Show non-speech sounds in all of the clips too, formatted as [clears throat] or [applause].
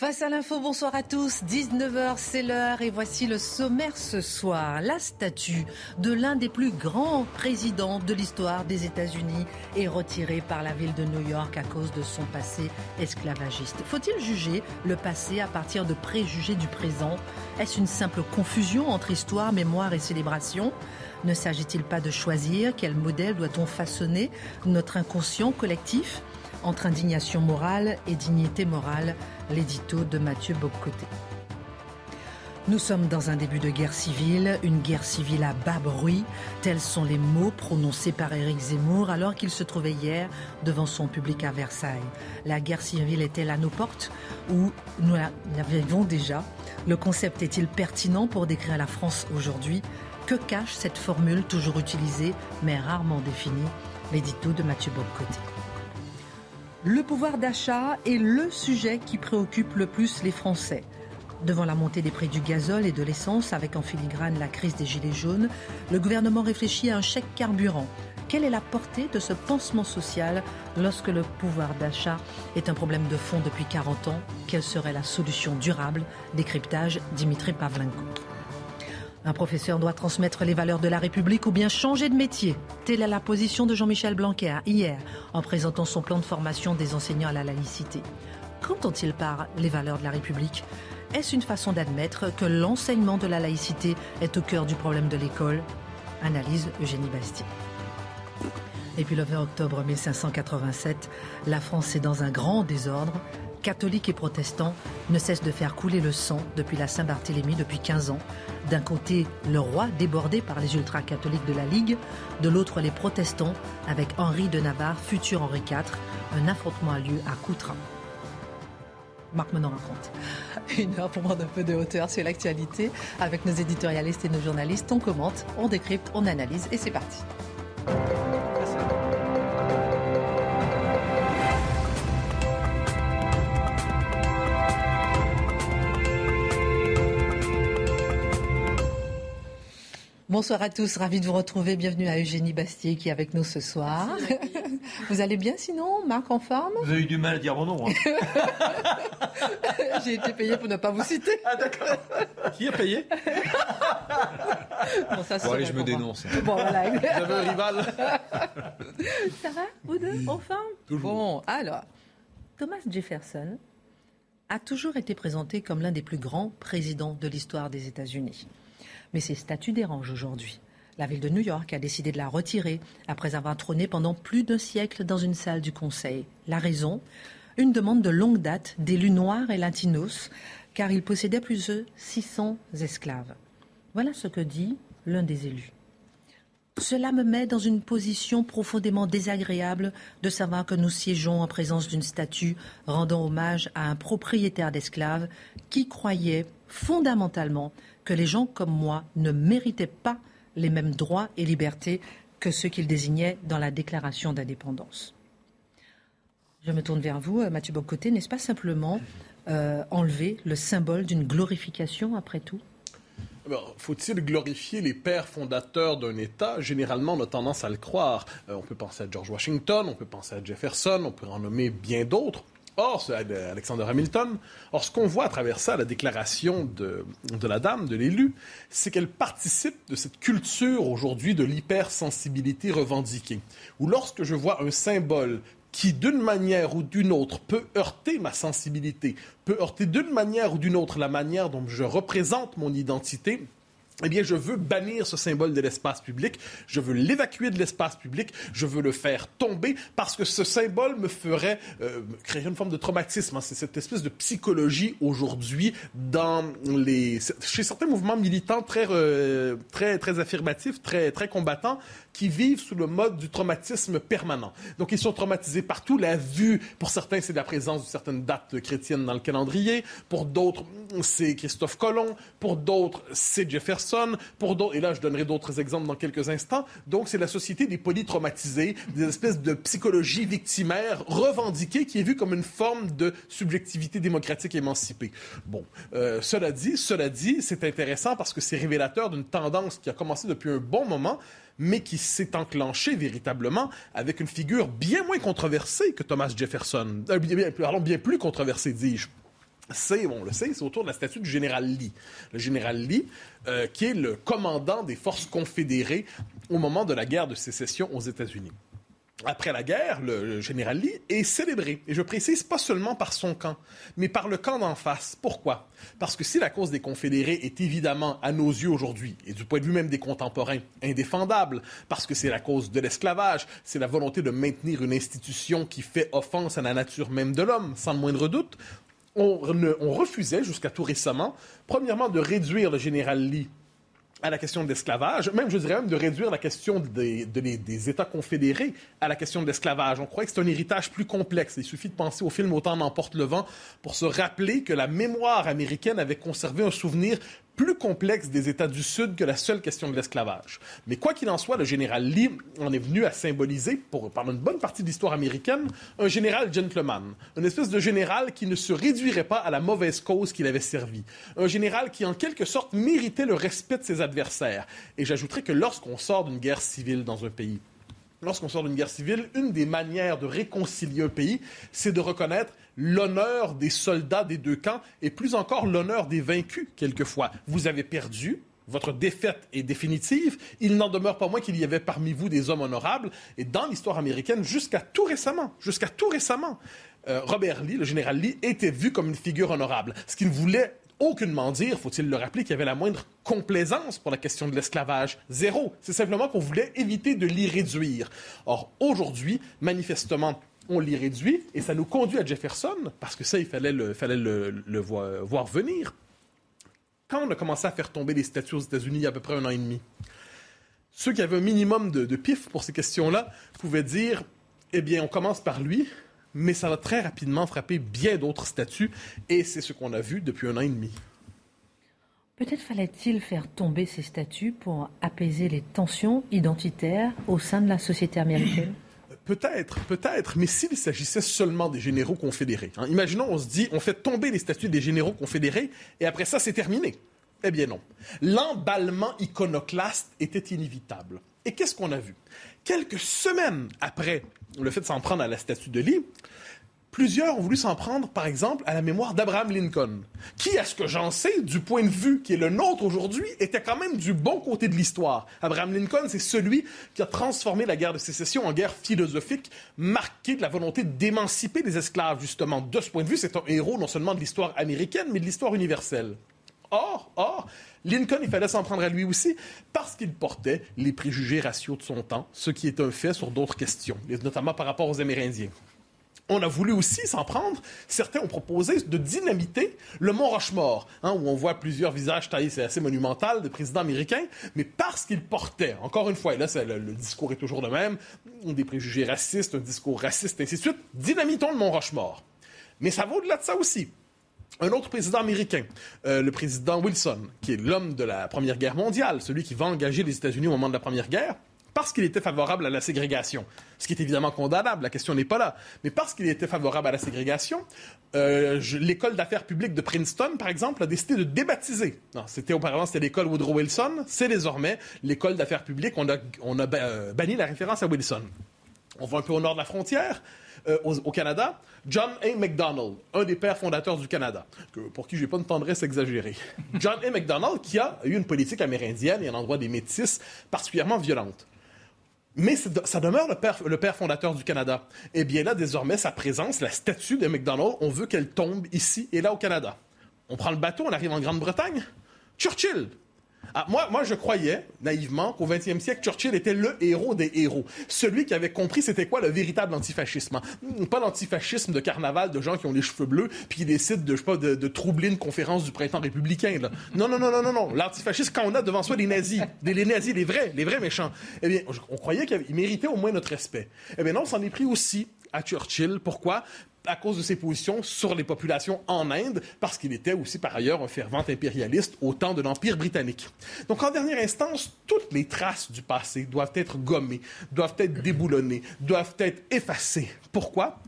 Face à l'info, bonsoir à tous. 19h, c'est l'heure et voici le sommaire ce soir. La statue de l'un des plus grands présidents de l'histoire des États-Unis est retirée par la ville de New York à cause de son passé esclavagiste. Faut-il juger le passé à partir de préjugés du présent? Est-ce une simple confusion entre histoire, mémoire et célébration? Ne s'agit-il pas de choisir quel modèle doit-on façonner notre inconscient collectif entre indignation morale et dignité morale, l'édito de Mathieu Bobcoté. Nous sommes dans un début de guerre civile, une guerre civile à bas bruit, tels sont les mots prononcés par Éric Zemmour alors qu'il se trouvait hier devant son public à Versailles. La guerre civile est-elle à nos portes ou nous la vivons déjà? Le concept est-il pertinent pour décrire la France aujourd'hui? Que cache cette formule toujours utilisée mais rarement définie? L'édito de Mathieu Bobcoté. Le pouvoir d'achat est le sujet qui préoccupe le plus les Français. Devant la montée des prix du gazole et de l'essence, avec en filigrane la crise des gilets jaunes, le gouvernement réfléchit à un chèque carburant. Quelle est la portée de ce pansement social lorsque le pouvoir d'achat est un problème de fond depuis 40 ans? Quelle serait la solution durable? Décryptage Dimitri Pavlenko. Un professeur doit transmettre les valeurs de la République ou bien changer de métier. Telle est la position de Jean-Michel Blanquer hier en présentant son plan de formation des enseignants à la laïcité. Qu'entend-il par les valeurs de la République Est-ce une façon d'admettre que l'enseignement de la laïcité est au cœur du problème de l'école? Analyse Eugénie Bastier. Et puis le 20 octobre 1587, la France est dans un grand désordre catholiques et protestants, ne cessent de faire couler le sang depuis la Saint-Barthélemy depuis 15 ans. D'un côté, le roi débordé par les ultra-catholiques de la Ligue, de l'autre, les protestants avec Henri de Navarre, futur Henri IV. Un affrontement a lieu à Coutras. Marc Menon raconte. [laughs] Une heure pour prendre un peu de hauteur sur l'actualité avec nos éditorialistes et nos journalistes. On commente, on décrypte, on analyse et c'est parti. Bonsoir à tous, ravi de vous retrouver. Bienvenue à Eugénie Bastier qui est avec nous ce soir. [laughs] vous allez bien sinon, Marc en forme? Vous avez eu du mal à dire mon nom. Hein. [laughs] J'ai été payé pour ne pas vous citer. Ah d'accord. Qui a payé? Bon, ça bon allez, je me dénonce. Bon, voilà. Vous avez un rival Ça va, vous deux, en forme? Toujours. Bon, alors, Thomas Jefferson a toujours été présenté comme l'un des plus grands présidents de l'histoire des États-Unis. Mais ces statuts dérangent aujourd'hui. La ville de New York a décidé de la retirer après avoir trôné pendant plus d'un siècle dans une salle du Conseil. La raison? Une demande de longue date d'élus noirs et latinos, car ils possédaient plus de 600 esclaves. Voilà ce que dit l'un des élus. Cela me met dans une position profondément désagréable de savoir que nous siégeons en présence d'une statue rendant hommage à un propriétaire d'esclaves qui croyait fondamentalement que les gens comme moi ne méritaient pas les mêmes droits et libertés que ceux qu'il désignait dans la déclaration d'indépendance. Je me tourne vers vous, Mathieu Bocoté. N'est-ce pas simplement euh, enlever le symbole d'une glorification après tout? Faut-il glorifier les pères fondateurs d'un État? Généralement, on a tendance à le croire. Euh, on peut penser à George Washington, on peut penser à Jefferson, on peut en nommer bien d'autres. Or, c'est Alexander Hamilton. Or, ce qu'on voit à travers ça, la déclaration de, de la dame, de l'élu, c'est qu'elle participe de cette culture aujourd'hui de l'hypersensibilité revendiquée. Où lorsque je vois un symbole qui, d'une manière ou d'une autre, peut heurter ma sensibilité, peut heurter d'une manière ou d'une autre la manière dont je représente mon identité, eh bien, je veux bannir ce symbole de l'espace public, je veux l'évacuer de l'espace public, je veux le faire tomber parce que ce symbole me ferait euh, créer une forme de traumatisme. Hein. C'est cette espèce de psychologie aujourd'hui dans les chez certains mouvements militants très euh, très très affirmatifs, très très combattants qui vivent sous le mode du traumatisme permanent. Donc, ils sont traumatisés partout. La vue, pour certains, c'est la présence de certaines dates chrétiennes dans le calendrier. Pour d'autres, c'est Christophe Colomb. Pour d'autres, c'est Jefferson. Pour d'autres, et là, je donnerai d'autres exemples dans quelques instants. Donc, c'est la société des polytraumatisés, des espèces de psychologie victimaire revendiquée qui est vue comme une forme de subjectivité démocratique émancipée. Bon, euh, cela dit, cela dit, c'est intéressant parce que c'est révélateur d'une tendance qui a commencé depuis un bon moment, mais qui s'est enclenché véritablement avec une figure bien moins controversée que Thomas Jefferson. Euh, bien, bien plus controversée, dis-je c'est, on le sait, c'est autour de la statue du général Lee. Le général Lee, euh, qui est le commandant des forces confédérées au moment de la guerre de sécession aux États-Unis après la guerre, le, général Lee est célébré. Et je précise pas seulement par son camp, mais par le camp d'en face. Pourquoi? Parce que si la cause des confédérés est évidemment, à nos yeux aujourd'hui, et du point de vue même des contemporains, indéfendable, parce que c'est la cause de l'esclavage, c'est la volonté de maintenir une institution qui fait offense à la nature même de l'homme, sans le moindre doute, on, refusait jusqu'à tout récemment, premièrement, de réduire le général Lee à la question de l'esclavage, même je dirais même de réduire la question des, États confédérés à la question de l'esclavage. On croit que c'est un héritage plus complexe. Il suffit de penser au film Autant n'emporte le vent pour se rappeler que la mémoire américaine avait conservé un souvenir plus complexe des États du Sud que la seule question de l'esclavage. Mais quoi qu'il en soit, le général Lee en est venu à symboliser, pour, par une bonne partie de l'histoire américaine, un général gentleman, une espèce de général qui ne se réduirait pas à la mauvaise cause qu'il avait servi, un général qui en quelque sorte méritait le respect de ses adversaires. Et j'ajouterais que lorsqu'on sort d'une guerre civile dans un pays, lorsqu'on sort d'une guerre civile, une des manières de réconcilier un pays, c'est de reconnaître l'honneur des soldats des deux camps et plus encore l'honneur des vaincus, quelquefois. Vous avez perdu, votre défaite est définitive. Il n'en demeure pas moins qu'il y avait parmi vous des hommes honorables. Et dans l'histoire américaine, jusqu'à tout récemment, jusqu'à tout récemment, euh, Robert Lee, le général Lee, était vu comme une figure honorable. Ce qu'il voulait aucunement dire, faut-il le rappeler, qu'il y avait la moindre complaisance pour la question de l'esclavage. Zéro. C'est simplement qu'on voulait éviter de l'y réduire. Or, aujourd'hui, manifestement, on l'y réduit et ça nous conduit à Jefferson, parce que ça, il fallait le, le, voir, venir. Quand on a commencé à faire tomber les statues aux États-Unis il y a à peu près un an et demi, ceux qui avaient un minimum de, de pif pour ces questions-là pouvaient dire eh bien, on commence par lui, mais ça va très rapidement frapper bien d'autres statuts, et c'est ce qu'on a vu depuis un an et demi. Peut-être fallait-il faire tomber ces statuts pour apaiser les tensions identitaires au sein de la société américaine? Peut-être, peut-être, mais s'il s'agissait seulement des généraux confédérés, hein, imaginons, on se dit, on fait tomber les statuts des généraux confédérés, et après ça, c'est terminé. Eh bien non. L'emballement iconoclaste était inévitable. Et qu'est-ce qu'on a vu? Quelques semaines après le fait de s'en prendre à la statue de Lee, plusieurs ont voulu s'en prendre, par exemple, à la mémoire d'Abraham Lincoln, qui, à ce que j'en sais, du point de vue qui est le nôtre aujourd'hui, était quand même du bon côté de l'histoire. Abraham Lincoln, c'est celui qui a transformé la guerre de sécession en guerre philosophique, marquée de la volonté d'émanciper les esclaves, justement. De ce point de vue, c'est un héros non seulement de l'histoire américaine, mais de l'histoire universelle. Or, or, Lincoln, il fallait s'en prendre à lui aussi parce qu'il portait les préjugés raciaux de son temps, ce qui est un fait sur d'autres questions, notamment par rapport aux Amérindiens. On a voulu aussi s'en prendre. Certains ont proposé de dynamiter le mont Rochemort, hein, où on voit plusieurs visages taillés, c'est assez monumental, de présidents américains, mais parce qu'il portait, encore une fois, et là le, le, discours est toujours le même, des préjugés racistes, un discours raciste, ainsi de suite, dynamitons le mont Rochemort. Mais ça va au-delà de ça aussi. Un autre président américain, euh, le président Wilson, qui est l'homme de la Première Guerre mondiale, celui qui va engager les États-Unis au moment de la Première Guerre, parce qu'il était favorable à la ségrégation, ce qui est évidemment condamnable, la question n'est pas là, mais parce qu'il était favorable à la ségrégation, euh, l'école d'affaires publiques de Princeton, par exemple, a décidé de débaptiser. C'était auparavant c'était l'école Woodrow Wilson, c'est désormais l'école d'affaires publiques. On a, on a euh, banni la référence à Wilson. On va un peu au nord de la frontière. Euh, au, Canada, John A. MacDonald, un des pères fondateurs du Canada, pour qui je n'ai pas une tendresse exagérée. [laughs] John A. MacDonald qui a eu une politique amérindienne et à l'endroit des métis particulièrement violente. Mais ça demeure le père, fondateur du Canada. Et eh bien là, désormais, sa présence, la statue de MacDonald, on veut qu'elle tombe ici et là au Canada. On prend le bateau, on arrive en Grande-Bretagne. Churchill, Ah, moi, moi, je croyais, naïvement, qu'au 20e siècle, Churchill était le héros des héros. Celui qui avait compris c'était quoi le véritable antifascisme. Hein. Pas l'antifascisme de carnaval de gens qui ont les cheveux bleus puis qui décident de, je sais pas, de, troubler une conférence du printemps républicain. Non, non, non, non, non, non. L'antifascisme, quand on a devant soi les nazis, les, nazis, les vrais, les vrais méchants, eh bien, on croyait qu'il méritait au moins notre respect. Eh bien non, on s'en est pris aussi à Churchill. Pourquoi? À cause de ses positions sur les populations en Inde, parce qu'il était aussi par ailleurs un fervent impérialiste au temps de l'Empire britannique. Donc en dernière instance, toutes les traces du passé doivent être gommées, doivent être déboulonnées, doivent être effacées. Pourquoi?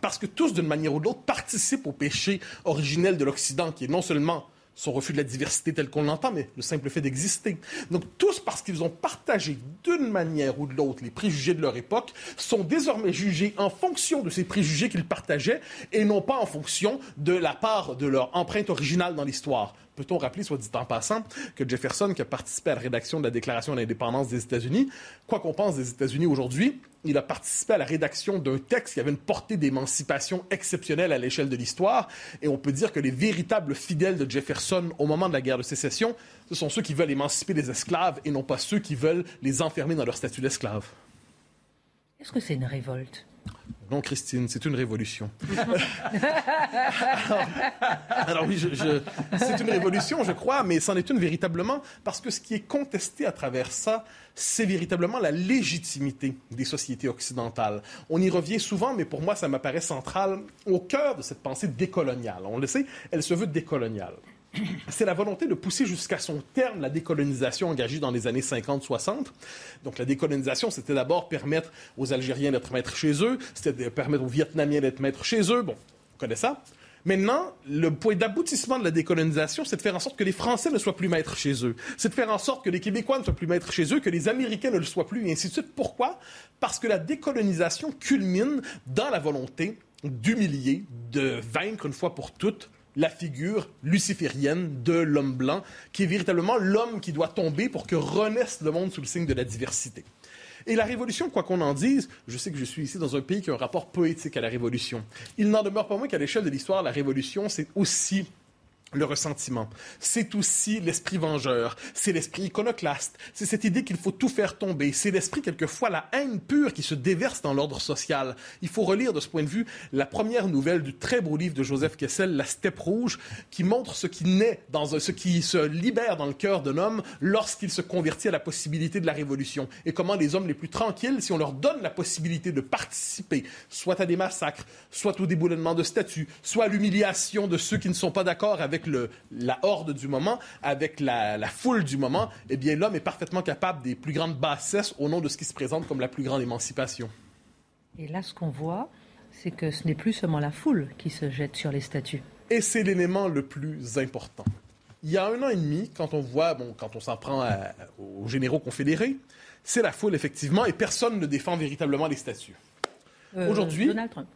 Parce que tous, d'une manière ou d'autre, participent au péché originel de l'Occident, qui est non seulement son refus de la diversité telle qu'on l'entend, mais le simple fait d'exister. Donc tous, parce qu'ils ont partagé d'une manière ou de l'autre les préjugés de leur époque, sont désormais jugés en fonction de ces préjugés qu'ils partageaient et non pas en fonction de la part de leur empreinte originale dans l'histoire. Peut-on rappeler, soit dit en passant, que Jefferson, qui a participé à la rédaction de la Déclaration d'indépendance des États-Unis, quoi qu'on pense des États-Unis aujourd'hui, il a participé à la rédaction d'un texte qui avait une portée d'émancipation exceptionnelle à l'échelle de l'histoire. Et on peut dire que les véritables fidèles de Jefferson au moment de la guerre de sécession, ce sont ceux qui veulent émanciper les esclaves et non pas ceux qui veulent les enfermer dans leur statut d'esclave. Est-ce que c'est une révolte? Non, Christine, c'est une révolution. [laughs] alors, oui, c'est une révolution, je crois, mais c'en est une véritablement parce que ce qui est contesté à travers ça, c'est véritablement la légitimité des sociétés occidentales. On y revient souvent, mais pour moi, ça m'apparaît central au cœur de cette pensée décoloniale. On le sait, elle se veut décoloniale c'est la volonté de pousser jusqu'à son terme la décolonisation engagée dans les années 50-60. Donc la décolonisation, c'était d'abord permettre aux Algériens d'être maîtres chez eux, c'était permettre aux Vietnamiens d'être maîtres chez eux. Bon, on connaît ça. Maintenant, le point d'aboutissement de la décolonisation, c'est de faire en sorte que les Français ne soient plus maîtres chez eux. C'est de faire en sorte que les Québécois ne soient plus maîtres chez eux, que les Américains ne le soient plus, et ainsi de suite. Pourquoi? Parce que la décolonisation culmine dans la volonté d'humilier, de vaincre une fois pour toutes la figure luciférienne de l'homme blanc, qui est véritablement l'homme qui doit tomber pour que renaisse le monde sous le signe de la diversité. Et la révolution, quoi qu'on en dise, je sais que je suis ici dans un pays qui a un rapport poétique à la révolution. Il n'en demeure pas moins qu'à l'échelle de l'histoire, la révolution, c'est aussi le ressentiment. C'est aussi l'esprit vengeur, c'est l'esprit iconoclaste, c'est cette idée qu'il faut tout faire tomber, c'est l'esprit quelquefois la haine pure qui se déverse dans l'ordre social. Il faut relire de ce point de vue la première nouvelle du très beau livre de Joseph Kessel, La Steppe rouge, qui montre ce qui naît dans ce qui se libère dans le cœur d'un homme lorsqu'il se convertit à la possibilité de la révolution et comment les hommes les plus tranquilles, si on leur donne la possibilité de participer, soit à des massacres, soit au déboulonnement de statues, soit à l'humiliation de ceux qui ne sont pas d'accord avec la horde du moment, avec la, foule du moment, eh bien, l'homme est parfaitement capable des plus grandes bassesses au nom de ce qui se présente comme la plus grande émancipation. Et là, ce qu'on voit, c'est que ce n'est plus seulement la foule qui se jette sur les statues. Et c'est l'élément le plus important. Il y a un an et demi, quand on voit, bon, quand on s'en prend aux généraux confédérés, c'est la foule, effectivement, et personne ne défend véritablement les statues. Euh, Aujourd'hui. Donald Trump.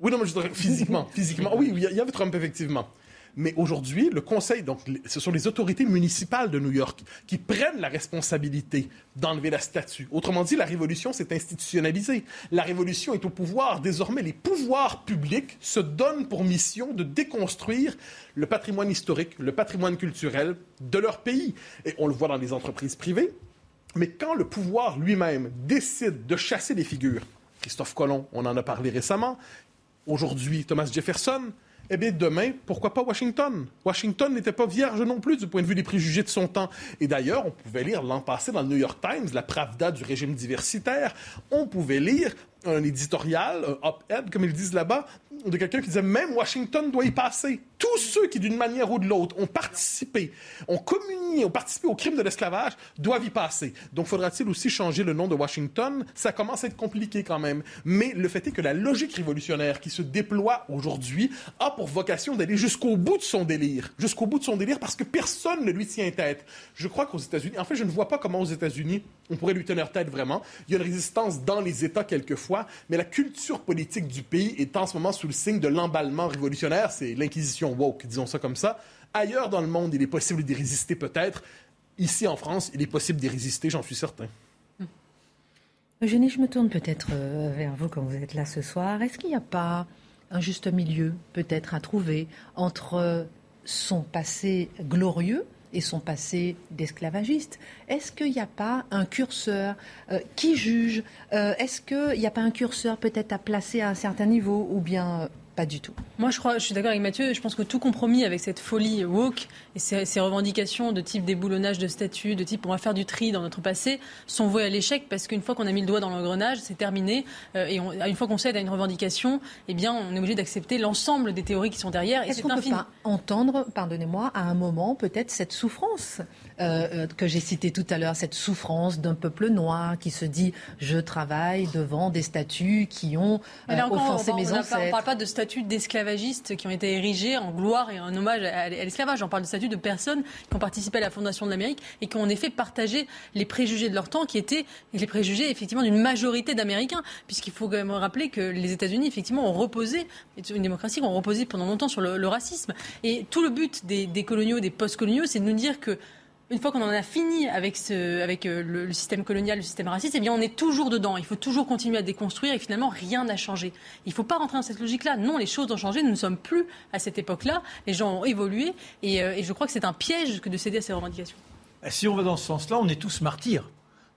Oui, non, mais je dirais physiquement. physiquement. Oui, il y avait Trump, effectivement. Mais aujourd'hui, le Conseil, donc ce sont les autorités municipales de New York qui prennent la responsabilité d'enlever la statue. Autrement dit, la révolution s'est institutionnalisée. La révolution est au pouvoir. Désormais, les pouvoirs publics se donnent pour mission de déconstruire le patrimoine historique, le patrimoine culturel de leur pays. Et on le voit dans les entreprises privées. Mais quand le pouvoir lui-même décide de chasser des figures, Christophe Colomb, on en a parlé récemment, aujourd'hui Thomas Jefferson, eh bien, demain, pourquoi pas Washington? Washington n'était pas vierge non plus du point de vue des préjugés de son temps. Et d'ailleurs, on pouvait lire l'an passé dans le New York Times la Pravda du régime diversitaire. On pouvait lire un éditorial, un op-ed, comme ils disent là-bas, de quelqu'un qui disait même Washington doit y passer. Tous ceux qui, d'une manière ou de l'autre, ont participé, ont communié, ont participé au crime de l'esclavage, doivent y passer. Donc, faudra-t-il aussi changer le nom de Washington? Ça commence à être compliqué quand même. Mais le fait est que la logique révolutionnaire qui se déploie aujourd'hui a pour vocation d'aller jusqu'au bout de son délire. Jusqu'au bout de son délire parce que personne ne lui tient tête. Je crois qu'aux États-Unis, en fait, je ne vois pas comment aux États-Unis on pourrait lui tenir tête vraiment. Il y a une résistance dans les États quelquefois, mais la culture politique du pays est en ce moment sous le signe de l'emballement révolutionnaire. C'est l'inquisition woke, disons ça comme ça. Ailleurs dans le monde, il est possible d'y résister peut-être. Ici en France, il est possible d'y résister, j'en suis certain. Eugénie, je me tourne peut-être euh, vers vous quand vous êtes là ce soir. Est-ce qu'il n'y a pas un juste milieu peut-être à trouver entre son passé glorieux et son passé d'esclavagiste. Est-ce qu'il n'y a pas un curseur euh, qui juge Est-ce qu'il n'y a pas un curseur peut-être à placer à un certain niveau ou bien pas du tout. Moi, je crois, je suis d'accord avec Mathieu. Je pense que tout compromis avec cette folie woke et ces, revendications de type déboulonnage de statut, de type on va faire du tri dans notre passé, sont voués à l'échec parce qu'une fois qu'on a mis le doigt dans l'engrenage, c'est terminé. Euh, et une fois qu'on cède à une revendication, eh bien, on est obligé d'accepter l'ensemble des théories qui sont derrière. Est-ce qu'on ne peut pas entendre, pardonnez-moi, à un moment peut-être cette souffrance euh, euh, que j'ai citée tout à l'heure, cette souffrance d'un peuple noir qui se dit je travaille devant des statuts qui ont offensé mes ancêtres. On ne parle pas de statuts d'esclavagistes qui ont été érigés en gloire et en hommage à l'esclavage. On parle de statuts de personnes qui ont participé à la fondation de l'Amérique et qui ont en effet partagé les préjugés de leur temps, qui étaient les préjugés effectivement d'une majorité d'Américains, puisqu'il faut quand même rappeler que les États-Unis effectivement ont reposé, une démocratie, ont reposé pendant longtemps sur le, racisme. Et tout le but des, des coloniaux, des post-coloniaux, c'est de nous dire que une fois qu'on en a fini avec, euh, le, système colonial, le système raciste, eh bien on est toujours dedans. Il faut toujours continuer à déconstruire et finalement rien n'a changé. Il ne faut pas rentrer dans cette logique-là. Non, les choses ont changé. Nous ne sommes plus à cette époque-là. Les gens ont évolué et, euh, et je crois que c'est un piège que de céder à ces revendications. Si on va dans ce sens-là, on est tous martyrs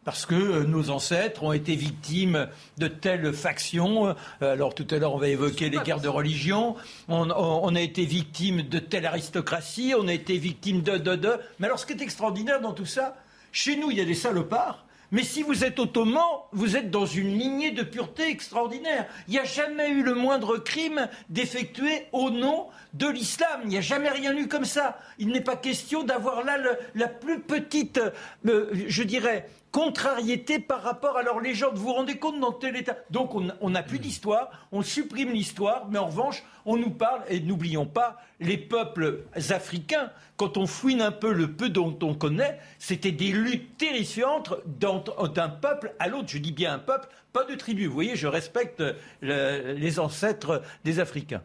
parce que euh, nos ancêtres ont été victimes de telles factions. Euh, alors tout à l'heure, on va évoquer les guerres de religion. On, a été victime de telle aristocratie, on a été victime de, de, de. Mais alors ce qui est extraordinaire dans tout ça, chez nous, il y a des salopards. Mais si vous êtes ottoman, vous êtes dans une lignée de pureté extraordinaire. Il n'y a jamais eu le moindre crime d'effectuer au nom de l'islam. Il n'y a jamais rien eu comme ça. Il n'est pas question d'avoir là la plus petite, euh, je dirais, contrariété par rapport à leur légende. Vous vous rendez compte dans tel état? Donc on n'a plus d'histoire, on supprime l'histoire, mais en revanche, on nous parle, et n'oublions pas, les peuples africains, quand on fouine un peu le peu dont on connaît, c'était des luttes terrifiantes d'un peuple à l'autre. Je dis bien un peuple, pas de tribu. Vous voyez, je respecte les ancêtres des Africains.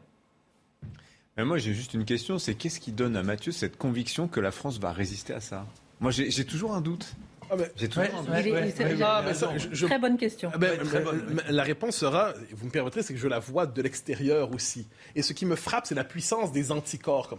Mais moi, j'ai juste une question, c'est qu'est-ce qui donne à Mathieu cette conviction que la France va résister à ça? Moi, j'ai toujours un doute. Ah J'ai toujours Très bonne question. Ah ben, la réponse sera, vous me permettrez, c'est que je la vois de l'extérieur aussi. Et ce qui me frappe, c'est la puissance des anticorps.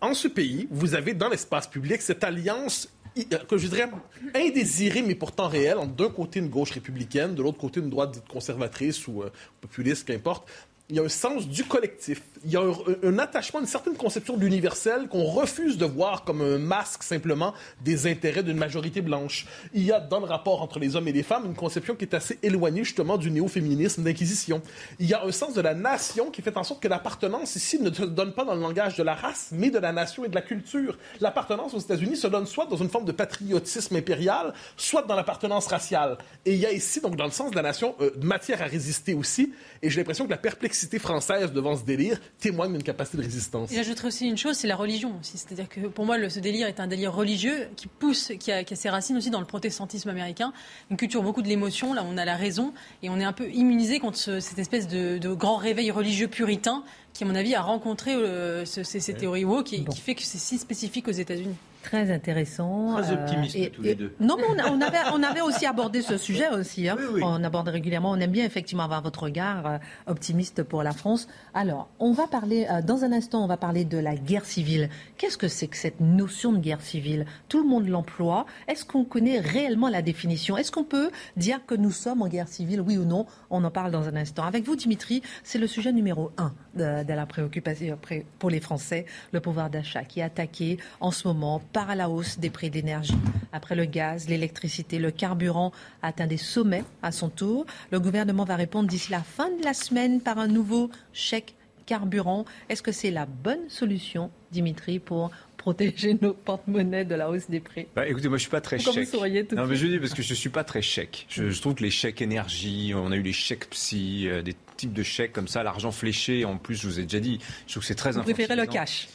En ce pays, vous avez dans l'espace public cette alliance euh, que je dirais indésirée, mais pourtant réelle, entre d'un côté une gauche républicaine, de l'autre côté une droite conservatrice ou euh, populiste, qu'importe, il y a un sens du collectif. Il y a un, attachement, une certaine conception de l'universel qu'on refuse de voir comme un masque simplement des intérêts d'une majorité blanche. Il y a dans le rapport entre les hommes et les femmes une conception qui est assez éloignée justement du néo-féminisme d'inquisition. Il y a un sens de la nation qui fait en sorte que l'appartenance ici ne se donne pas dans le langage de la race, mais de la nation et de la culture. L'appartenance aux États-Unis se donne soit dans une forme de patriotisme impérial, soit dans l'appartenance raciale. Et il y a ici, donc dans le sens de la nation, euh, matière à résister aussi. Et j'ai l'impression que la perplexité cité française devant ce délire témoigne d'une capacité de résistance. Et j'ajouterais aussi une chose, c'est la religion aussi. C'est-à-dire que pour moi, ce délire est un délire religieux qui pousse, qui a, ses racines aussi dans le protestantisme américain. Une culture beaucoup de l'émotion, là on a la raison, et on est un peu immunisé contre cette espèce de, grand réveil religieux puritain qui, à mon avis, a rencontré euh, ces, théories woke qui, qui fait que c'est si spécifique aux États-Unis. Très intéressant. Très optimiste euh, tous les deux. Non, mais on, avait, on, avait, aussi abordé ce sujet aussi. Hein. On aborde régulièrement. On aime bien effectivement avoir votre regard euh, optimiste pour la France. Alors, on va parler, euh, dans un instant, on va parler de la guerre civile. Qu'est-ce que c'est que cette notion de guerre civile? Tout le monde l'emploie. Est-ce qu'on connaît réellement la définition? Est-ce qu'on peut dire que nous sommes en guerre civile, oui ou non? On en parle dans un instant. Avec vous, Dimitri, c'est le sujet numéro un de, de la préoccupation pour les Français, le pouvoir d'achat qui est attaqué en ce moment par la hausse des prix de l'énergie. Après le gaz, l'électricité, le carburant atteint des sommets à son tour. Le gouvernement va répondre d'ici la fin de la semaine par un nouveau chèque carburant. Est-ce que c'est la bonne solution, Dimitri, pour protéger nos porte-monnaies de la hausse des prix? Bah, Écoutez, moi je suis pas très chèque. non, mais je dis parce que je suis pas très chèque. Je, trouve que les chèques énergie, on a eu les chèques psy, euh, des types de chèques comme ça, l'argent fléché. En plus, je vous ai déjà dit, je trouve que c'est très. Vous préférez le cash?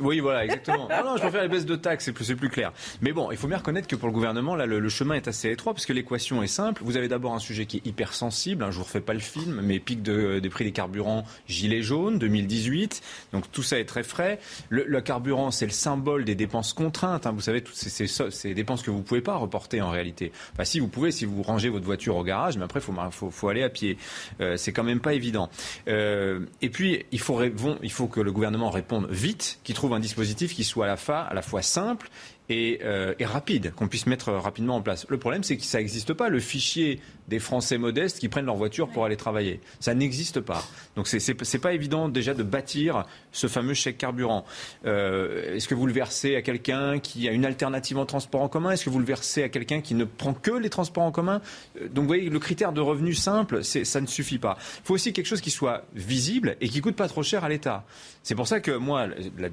Oui, voilà, exactement. Non, non, je préfère les baisses de taxes, c'est plus, plus clair. Mais bon, il faut bien reconnaître que pour le gouvernement, là, le, chemin est assez étroit, parce que l'équation est simple. Vous avez d'abord un sujet qui est hyper sensible. Hein, je vous refais pas le film, mais pic de, des prix des carburants, gilet jaune, 2018. Donc tout ça est très frais. Le, carburant, c'est le symbole des dépenses contraintes. Hein. Vous savez, toutes ces, dépenses que vous pouvez pas reporter en réalité. Enfin, si vous pouvez, si vous rangez votre voiture au garage, mais après, il faut, faut, aller à pied. Euh, c'est quand même pas évident. Euh, et puis, il faut, il faut que le gouvernement réponde vite, qu'il trouve un dispositif qui soit à la, fois, à la fois simple et, euh, et rapide, qu'on puisse mettre rapidement en place. Le problème, c'est que ça n'existe pas, le fichier des Français modestes qui prennent leur voiture pour aller travailler. Ça n'existe pas. Donc c'est n'est pas évident déjà de bâtir ce fameux chèque carburant. Euh, Est-ce que vous le versez à quelqu'un qui a une alternative en transport en commun? Est-ce que vous le versez à quelqu'un qui ne prend que les transports en commun? Euh, Donc vous voyez, le critère de revenu simple, ça ne suffit pas. Il faut aussi quelque chose qui soit visible et qui coûte pas trop cher à l'État. C'est pour ça que moi,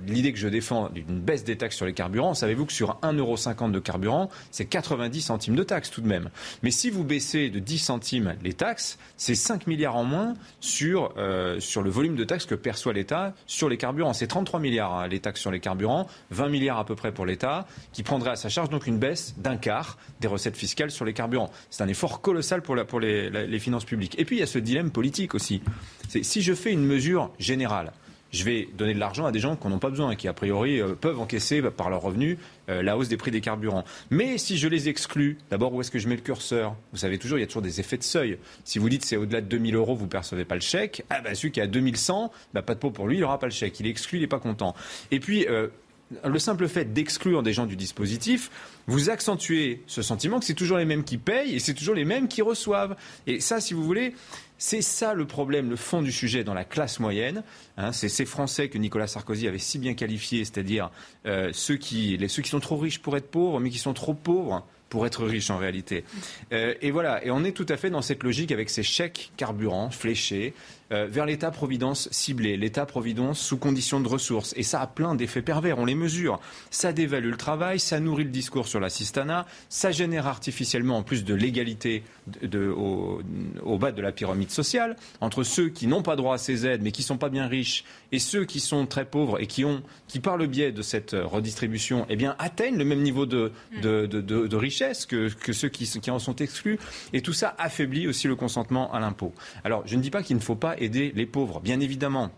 l'idée que je défends d'une baisse des taxes sur les carburants, savez-vous que sur 1,50€ de carburant, c'est 90 centimes de taxes tout de même. Mais si vous baissez de 10 centimes les taxes, c'est 5 milliards en moins sur, euh, sur le volume de taxes que perçoit l'État sur les carburants. C'est 33 milliards hein, les taxes sur les carburants, 20 milliards à peu près pour l'État, qui prendrait à sa charge donc une baisse d'un quart des recettes fiscales sur les carburants. C'est un effort colossal pour, la- pour les, les finances publiques. Et puis il y a ce dilemme politique aussi. Si je fais une mesure générale, je vais donner de l'argent à des gens qui n'en ont pas besoin qui, a priori, euh, peuvent encaisser par leurs revenus euh, la hausse des prix des carburants. Mais si je les exclus, d'abord, où est-ce que je mets le curseur? Vous savez toujours, il y a toujours des effets de seuil. Si vous dites c'est au-delà de 2000 euros, vous ne percevez pas le chèque, ah bah, celui qui a 2100, bah, pas de pot pour lui, il n'aura pas le chèque. Il est exclu, il n'est pas content. Et puis, euh, le simple fait d'exclure des gens du dispositif, vous accentuez ce sentiment que c'est toujours les mêmes qui payent et c'est toujours les mêmes qui reçoivent. Et ça, si vous voulez, c'est ça le problème, le fond du sujet dans la classe moyenne. Hein, c'est ces Français que Nicolas Sarkozy avait si bien qualifiés, c'est-à-dire euh, ceux, qui, les, ceux qui sont trop riches pour être pauvres, mais qui sont trop pauvres pour être riches en réalité. Euh, et voilà, et on est tout à fait dans cette logique avec ces chèques carburants fléchés euh, vers l'État-providence ciblé, l'État-providence sous conditions de ressources. Et ça a plein d'effets pervers, on les mesure. Ça dévalue le travail, ça nourrit le discours sur l'assistanat, ça génère artificiellement en plus de l'égalité de, au, au bas de la pyramide sociale entre ceux qui n'ont pas droit à ces aides mais qui sont pas bien riches et ceux qui sont très pauvres et qui ont, qui par le biais de cette euh, redistribution, eh bien atteignent le même niveau de, de, de- de- de richesse que, que ceux qui, qui en sont exclus. Et tout ça affaiblit aussi le consentement à l'impôt. Alors, je ne dis pas qu'il ne faut pas aider les pauvres, bien évidemment.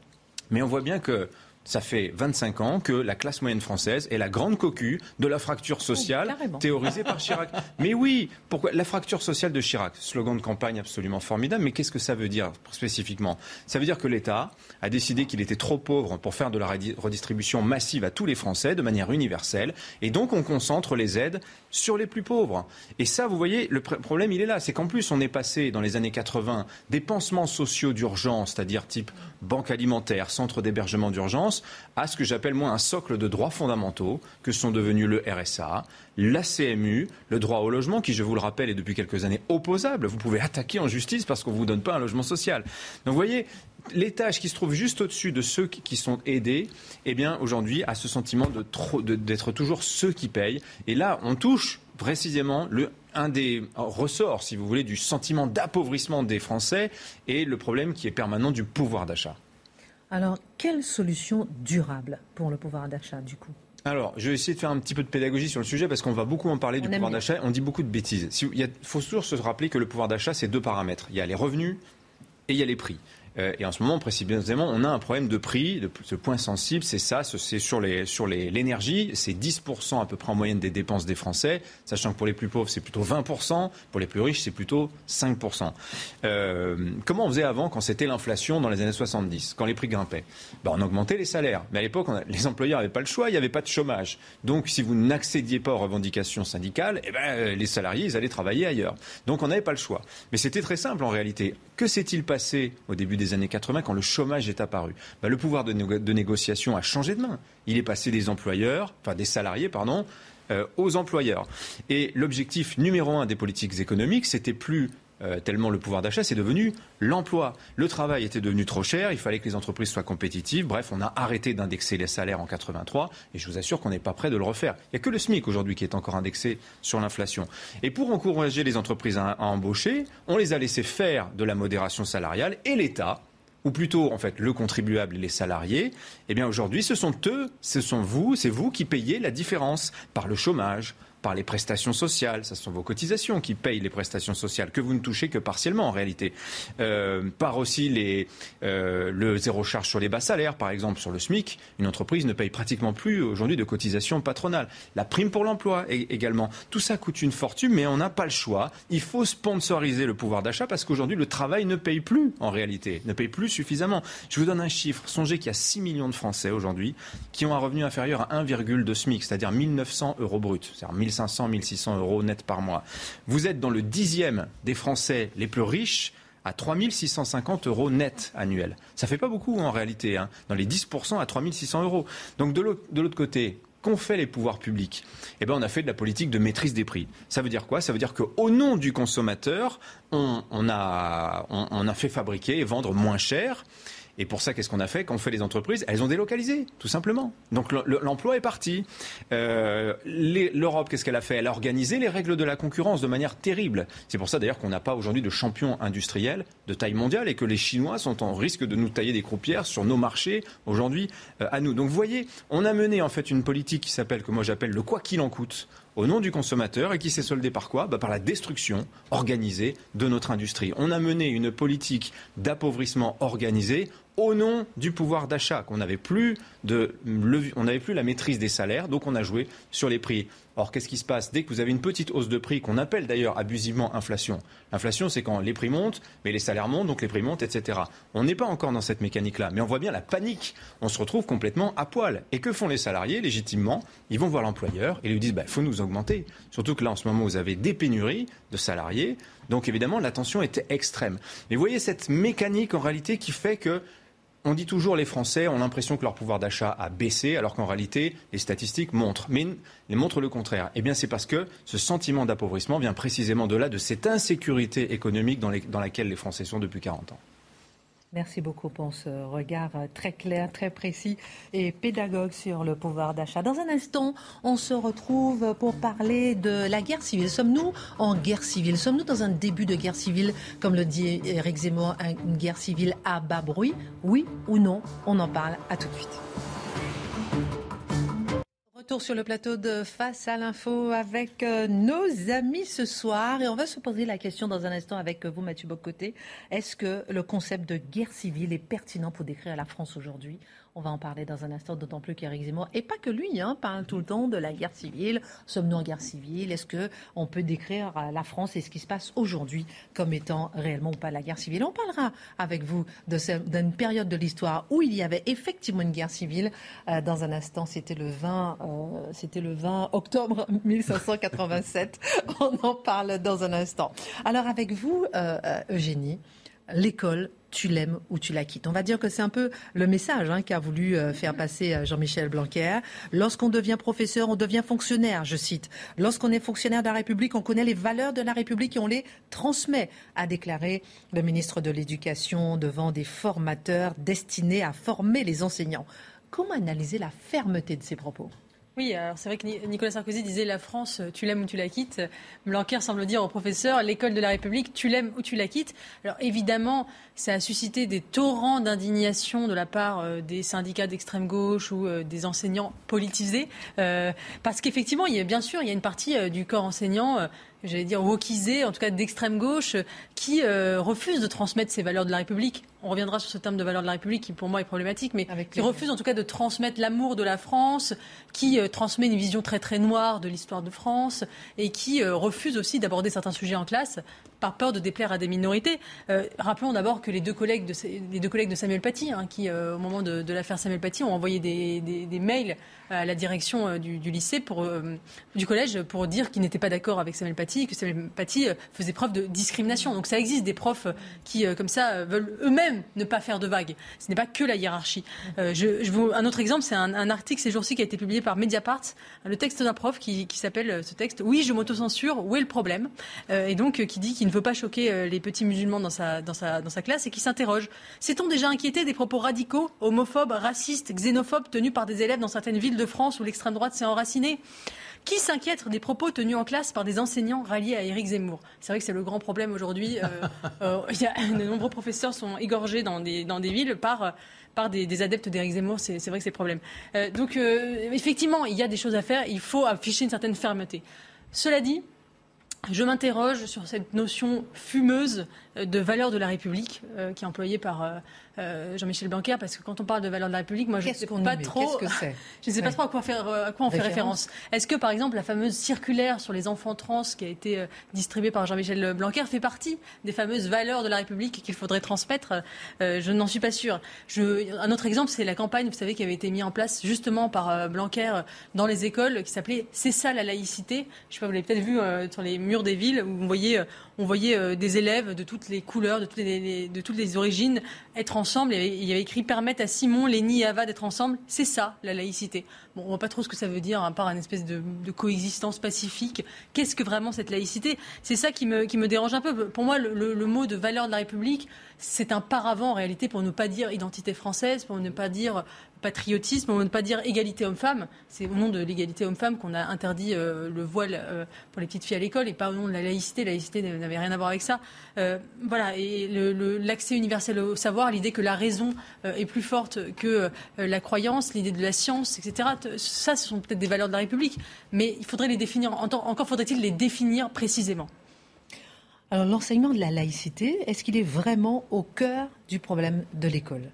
Mais on voit bien que ça fait 25 ans que la classe moyenne française est la grande cocu de la fracture sociale carrément. théorisée par [laughs] Chirac. Mais oui, pourquoi La fracture sociale de Chirac, slogan de campagne absolument formidable, mais qu'est-ce que ça veut dire spécifiquement? Ça veut dire que l'État a décidé qu'il était trop pauvre pour faire de la redi- redistribution massive à tous les Français de manière universelle, et donc on concentre les aides sur les plus pauvres. Et ça, vous voyez, le pr- problème, il est là. C'est qu'en plus, on est passé dans les années 80 des pansements sociaux d'urgence, c'est-à-dire type banque alimentaire, centre d'hébergement d'urgence, à ce que j'appelle moi un socle de droits fondamentaux que sont devenus le RSA, la CMU, le droit au logement, qui, je vous le rappelle, est depuis quelques années opposable. Vous pouvez attaquer en justice parce qu'on ne vous donne pas un logement social. Donc vous voyez, l'étage qui se trouve juste au-dessus de ceux qui- sont aidés, eh bien aujourd'hui a ce sentiment d'être toujours ceux qui payent. Et là, on touche précisément un des ressorts, si vous voulez, du sentiment d'appauvrissement des Français et le problème qui est permanent du pouvoir d'achat. Alors, quelle solution durable pour le pouvoir d'achat, du coup? Alors, je vais essayer de faire un petit peu de pédagogie sur le sujet parce qu'on va beaucoup en parler du On pouvoir d'achat. On dit beaucoup de bêtises. Il faut toujours se rappeler que le pouvoir d'achat, c'est deux paramètres. Il y a les revenus et il y a les prix. Euh, et en ce moment, précisément, on a un problème de prix, de ce point sensible, c'est ça, ce- c'est sur les sur l'énergie, c'est 10% à peu près en moyenne des dépenses des Français, sachant que pour les plus pauvres, c'est plutôt 20%, pour les plus riches, c'est plutôt 5%. Euh, comment on faisait avant quand c'était l'inflation dans les années 70, quand les prix grimpaient? Ben, On augmentait les salaires, mais à l'époque, les employeurs n'avaient pas le choix, il n'y avait pas de chômage. Donc, si vous n'accédiez pas aux revendications syndicales, eh ben, euh, les salariés, ils allaient travailler ailleurs. Donc, on n'avait pas le choix. Mais c'était très simple en réalité. Que s'est-il passé au début des années 80 quand le chômage est apparu? Ben, Le pouvoir de, négo- de négociation a changé de main. Il est passé des employeurs, enfin des salariés, pardon, euh, aux employeurs. Et l'objectif numéro un des politiques économiques, c'était plus euh, tellement le pouvoir d'achat, c'est devenu l'emploi. Le travail était devenu trop cher, il fallait que les entreprises soient compétitives. Bref, on a arrêté d'indexer les salaires en 83 et je vous assure qu'on n'est pas prêt de le refaire. Il n'y a que le SMIC aujourd'hui qui est encore indexé sur l'inflation. Et pour encourager les entreprises à, embaucher, on les a laissés faire de la modération salariale et l'État ou plutôt en fait le contribuable et les salariés, eh bien aujourd'hui ce sont eux, ce sont vous, c'est vous qui payez la différence par le chômage, par les prestations sociales, ça sont vos cotisations qui payent les prestations sociales, que vous ne touchez que partiellement en réalité, euh, par aussi euh, le zéro charge sur les bas salaires, par exemple sur le SMIC, une entreprise ne paye pratiquement plus aujourd'hui de cotisations patronales. La prime pour l'emploi également. Tout ça coûte une fortune, mais on n'a pas le choix. Il faut sponsoriser le pouvoir d'achat parce qu'aujourd'hui, le travail ne paye plus en réalité, ne paye plus suffisamment. Je vous donne un chiffre. Songez qu'il y a 6 millions de Français aujourd'hui qui ont un revenu inférieur à 1,2 SMIC, c'est-à-dire 1900 euros bruts, 1500, 1600 euros net par mois. Vous êtes dans le dixième des Français les plus riches à 3650 euros net annuels. Ça fait pas beaucoup en réalité, hein. dans les 10% à 3600 euros. Donc de l'autre côté, qu'ont fait les pouvoirs publics? Eh bien, on a fait de la politique de maîtrise des prix. Ça veut dire quoi? Ça veut dire qu'au nom du consommateur, on, a, on, a fait fabriquer et vendre moins cher. Et pour ça, qu'est-ce qu'on a fait Quand on fait les entreprises, elles ont délocalisé, tout simplement. Donc l'emploi est parti. Euh, L'Europe, qu'est-ce qu'elle a fait Elle a organisé les règles de la concurrence de manière terrible. C'est pour ça d'ailleurs qu'on n'a pas aujourd'hui de champion industriel de taille mondiale et que les Chinois sont en risque de nous tailler des croupières sur nos marchés aujourd'hui euh, à nous. Donc vous voyez, on a mené en fait une politique qui s'appelle, que moi j'appelle le quoi qu'il en coûte au nom du consommateur et qui s'est soldé par quoi bah Par la destruction organisée de notre industrie. On a mené une politique d'appauvrissement organisée au nom du pouvoir d'achat, qu'on n'avait plus de, on plus la maîtrise des salaires, donc on a joué sur les prix. Or, qu'est-ce qui se passe Dès que vous avez une petite hausse de prix, qu'on appelle d'ailleurs abusivement inflation, l'inflation, c'est quand les prix montent, mais les salaires montent, donc les prix montent, etc. On n'est pas encore dans cette mécanique-là, mais on voit bien la panique. On se retrouve complètement à poil. Et que font les salariés Légitimement, ils vont voir l'employeur et lui disent il bah, faut nous augmenter. Surtout que là, en ce moment, vous avez des pénuries de salariés. Donc, évidemment, la tension était extrême. Mais vous voyez cette mécanique, en réalité, qui fait que on dit toujours les Français ont l'impression que leur pouvoir d'achat a baissé, alors qu'en réalité, les statistiques montrent, mais les montrent le contraire. Eh bien, c'est parce que ce sentiment d'appauvrissement vient précisément de là, de cette insécurité économique dans, dans laquelle les Français sont depuis 40 ans. Merci beaucoup pour ce regard très clair, très précis et pédagogue sur le pouvoir d'achat. Dans un instant, on se retrouve pour parler de la guerre civile. Sommes-nous en guerre civile? Sommes-nous dans un début de guerre civile, comme le dit Eric Zemmour, une guerre civile à bas bruit? Oui ou non? On en parle à tout de suite. Retour sur le plateau de Face à l'info avec euh, nos amis ce soir et on va se poser la question dans un instant avec vous Mathieu Bocoté. Est-ce que le concept de guerre civile est pertinent pour décrire la France aujourd'hui? On va en parler dans un instant, d'autant plus qu'Éric Zemmour, et pas que lui, hein, parle tout le temps de la guerre civile. Sommes-nous en guerre civile? Est-ce qu'on peut décrire euh, la France et ce qui se passe aujourd'hui comme étant réellement ou pas la guerre civile? On parlera avec vous d'une période de l'histoire où il y avait effectivement une guerre civile. Euh, dans un instant, c'était le 20, euh, c'était le 20 octobre [laughs] 1587. on en parle dans un instant. Alors avec vous, Eugénie, l'école tu l'aimes ou tu la quittes. On va dire que c'est un peu le message hein, qu'a voulu euh, faire passer euh, Jean-Michel Blanquer. Lorsqu'on devient professeur, on devient fonctionnaire, je cite. Lorsqu'on est fonctionnaire de la République, on connaît les valeurs de la République et on les transmet, a déclaré le ministre de l'Éducation devant des formateurs destinés à former les enseignants. Comment analyser la fermeté de ces propos? Oui, alors c'est vrai que Nicolas Sarkozy disait la France, tu l'aimes ou tu la quittes. Blanquer semble dire au professeur, l'école de la République, tu l'aimes ou tu la quittes. Alors évidemment, ça a suscité des torrents d'indignation de la part euh, des syndicats d'extrême gauche ou euh, des enseignants politisés, euh, parce qu'effectivement, bien sûr, il y a une partie du corps enseignant j'allais dire wokisé, en tout cas d'extrême gauche, qui refuse de transmettre ces valeurs de la République. On reviendra sur ce terme de valeur de la République qui pour moi est problématique, mais qui refuse en tout cas de transmettre l'amour de la France, qui euh, transmet une vision très très noire de l'histoire de France et qui euh, refuse aussi d'aborder certains sujets en classe par peur de déplaire à des minorités. Euh, rappelons d'abord que les deux collègues de, les deux collègues de Samuel Paty, hein, qui au moment de, l'affaire Samuel Paty ont envoyé des, mails à la direction du, lycée, pour, du collège, pour dire qu'ils n'étaient pas d'accord avec Samuel Paty, que Samuel Paty faisait preuve de discrimination. Donc ça existe des profs qui, comme ça, veulent eux-mêmes ne pas faire de vagues. Ce n'est pas que la hiérarchie. Euh, je, vous, un autre exemple, c'est un, article ces jours-ci qui a été publié par Mediapart, le texte d'un prof qui, s'appelle euh, ce texte Oui, je m'autocensure, où est le problème? Euh, Et donc qui dit qu'il veut pas choquer les petits musulmans dans sa, dans sa, dans sa classe et qui s'interroge. S'est-on déjà inquiété des propos radicaux, homophobes, racistes, xénophobes tenus par des élèves dans certaines villes de France où l'extrême droite s'est enracinée? Qui s'inquiète des propos tenus en classe par des enseignants ralliés à Éric Zemmour? C'est vrai que c'est le grand problème aujourd'hui. Euh, [laughs] euh, de nombreux professeurs sont égorgés dans des, dans des villes par par des, adeptes d'Éric Zemmour, c'est vrai que c'est le problème. Euh, donc, effectivement, il y a des choses à faire. Il faut afficher une certaine fermeté. Cela dit, je m'interroge sur cette notion fumeuse de valeur de la République euh, qui est employée par euh, euh, Jean-Michel Blanquer parce que quand on parle de valeur de la République, moi je ne [laughs] sais pas trop. Que Je ne sais pas trop à quoi, faire, à quoi on fait référence. Est-ce que par exemple la fameuse circulaire sur les enfants trans qui a été distribuée par Jean-Michel Blanquer fait partie des fameuses valeurs de la République qu'il faudrait transmettre Je n'en suis pas sûre. Je, un autre exemple, c'est la campagne, vous savez, qui avait été mise en place justement par Blanquer dans les écoles, qui s'appelait C'est ça la laïcité. Je sais pas, vous l'avez peut-être vu sur les murs des villes où vous voyez on voyait euh, des élèves de toutes les couleurs, de toutes les, origines être ensemble. Il y, avait, écrit permettre à Simon, Léni et Ava d'être ensemble. C'est ça, la laïcité. On ne voit pas trop ce que ça veut dire, à part une espèce de, coexistence pacifique. Qu'est-ce que vraiment cette laïcité? C'est ça qui me, dérange un peu. Pour moi, le mot de valeur de la République, c'est un paravent en réalité pour ne pas dire identité française, pour ne pas dire patriotisme, on ne pas dire égalité homme-femme. C'est au nom de l'égalité homme-femme qu'on a interdit euh, le voile euh, pour les petites filles à l'école et pas au nom de la laïcité. La laïcité n'avait rien à voir avec ça. Euh, voilà, et l'accès universel au savoir, l'idée que la raison est plus forte que la croyance, l'idée de la science, etc. Ça, ce sont peut-être des valeurs de la République, mais il faudrait les définir. Encore faudrait-il les définir précisément. Alors l'enseignement de la laïcité, est-ce qu'il est vraiment au cœur du problème de l'école?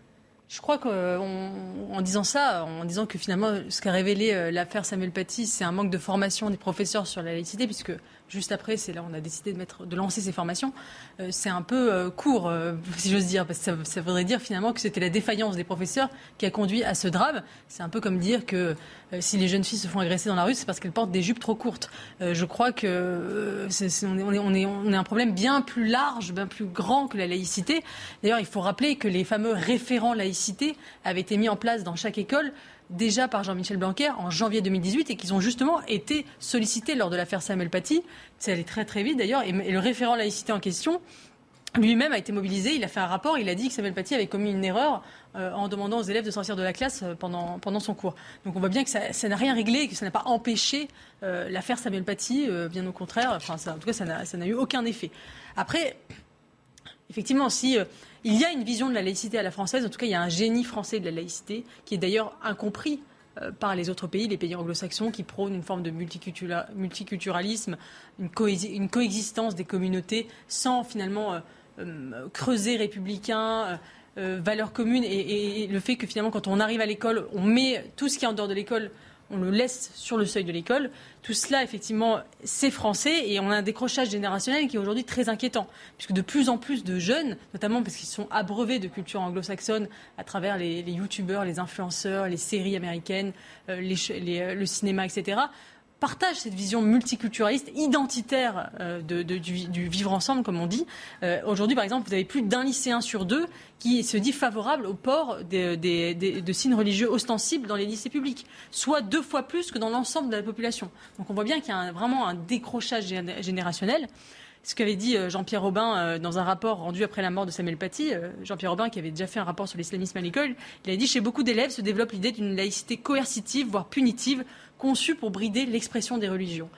Je crois qu'en disant ça, en disant que finalement, ce qu'a révélé euh, l'affaire Samuel Paty, c'est un manque de formation des professeurs sur la laïcité, puisque juste après, c'est là on a décidé de, mettre, de lancer ces formations. Euh, c'est un peu euh, court, euh, [laughs] si j'ose dire, parce que ça, voudrait dire finalement que c'était la défaillance des professeurs qui a conduit à ce drame. C'est un peu comme dire que si les jeunes filles se font agresser dans la rue, c'est parce qu'elles portent des jupes trop courtes. je crois que on, est, on, est, on, est, un problème bien plus large, bien plus grand que la laïcité. D'ailleurs, il faut rappeler que les fameux référents laïcité avaient été mis en place dans chaque école déjà par Jean-Michel Blanquer en janvier 2018 et qu'ils ont justement été sollicités lors de l'affaire Samuel Paty. C'est allé très très vite d'ailleurs. Et, le référent laïcité en question, lui-même a été mobilisé, il a fait un rapport, il a dit que Samuel Paty avait commis une erreur euh, en demandant aux élèves de sortir de la classe euh, pendant, pendant son cours. Donc on voit bien que ça n'a rien réglé, que ça n'a pas empêché euh, l'affaire Samuel Paty, bien au contraire. Enfin, en tout cas, ça n'a eu aucun effet. Après, effectivement, si il y a une vision de la laïcité à la française, en tout cas, il y a un génie français de la laïcité qui est d'ailleurs incompris euh, par les autres pays, les pays anglo-saxons, qui prônent une forme de multiculturalisme, une, coexistence des communautés sans finalement euh, euh, creuser républicain. valeurs communes et, le fait que finalement quand on arrive à l'école, on met tout ce qui est en dehors de l'école on le laisse sur le seuil de l'école. Tout cela, effectivement, c'est français et on a un décrochage générationnel qui est aujourd'hui très inquiétant, puisque de plus en plus de jeunes, notamment parce qu'ils sont abreuvés de culture anglo-saxonne à travers les, youtubeurs, les influenceurs, les séries américaines, euh, euh, le cinéma, etc., partagent cette vision multiculturaliste, identitaire euh, de, du, vivre ensemble, comme on dit. Euh, aujourd'hui, par exemple, vous avez plus d'un lycéen sur deux qui se dit favorable au port de signes religieux ostensibles dans les lycées publics, soit deux fois plus que dans l'ensemble de la population. Donc on voit bien qu'il y a vraiment un décrochage générationnel ce qu'avait dit euh, Jean-Pierre Robin dans un rapport rendu après la mort de Samuel Paty. Jean-Pierre Robin, qui avait déjà fait un rapport sur l'islamisme à l'école, il a dit chez beaucoup d'élèves se développe l'idée d'une laïcité coercitive, voire punitive, conçu pour brider l'expression des religions.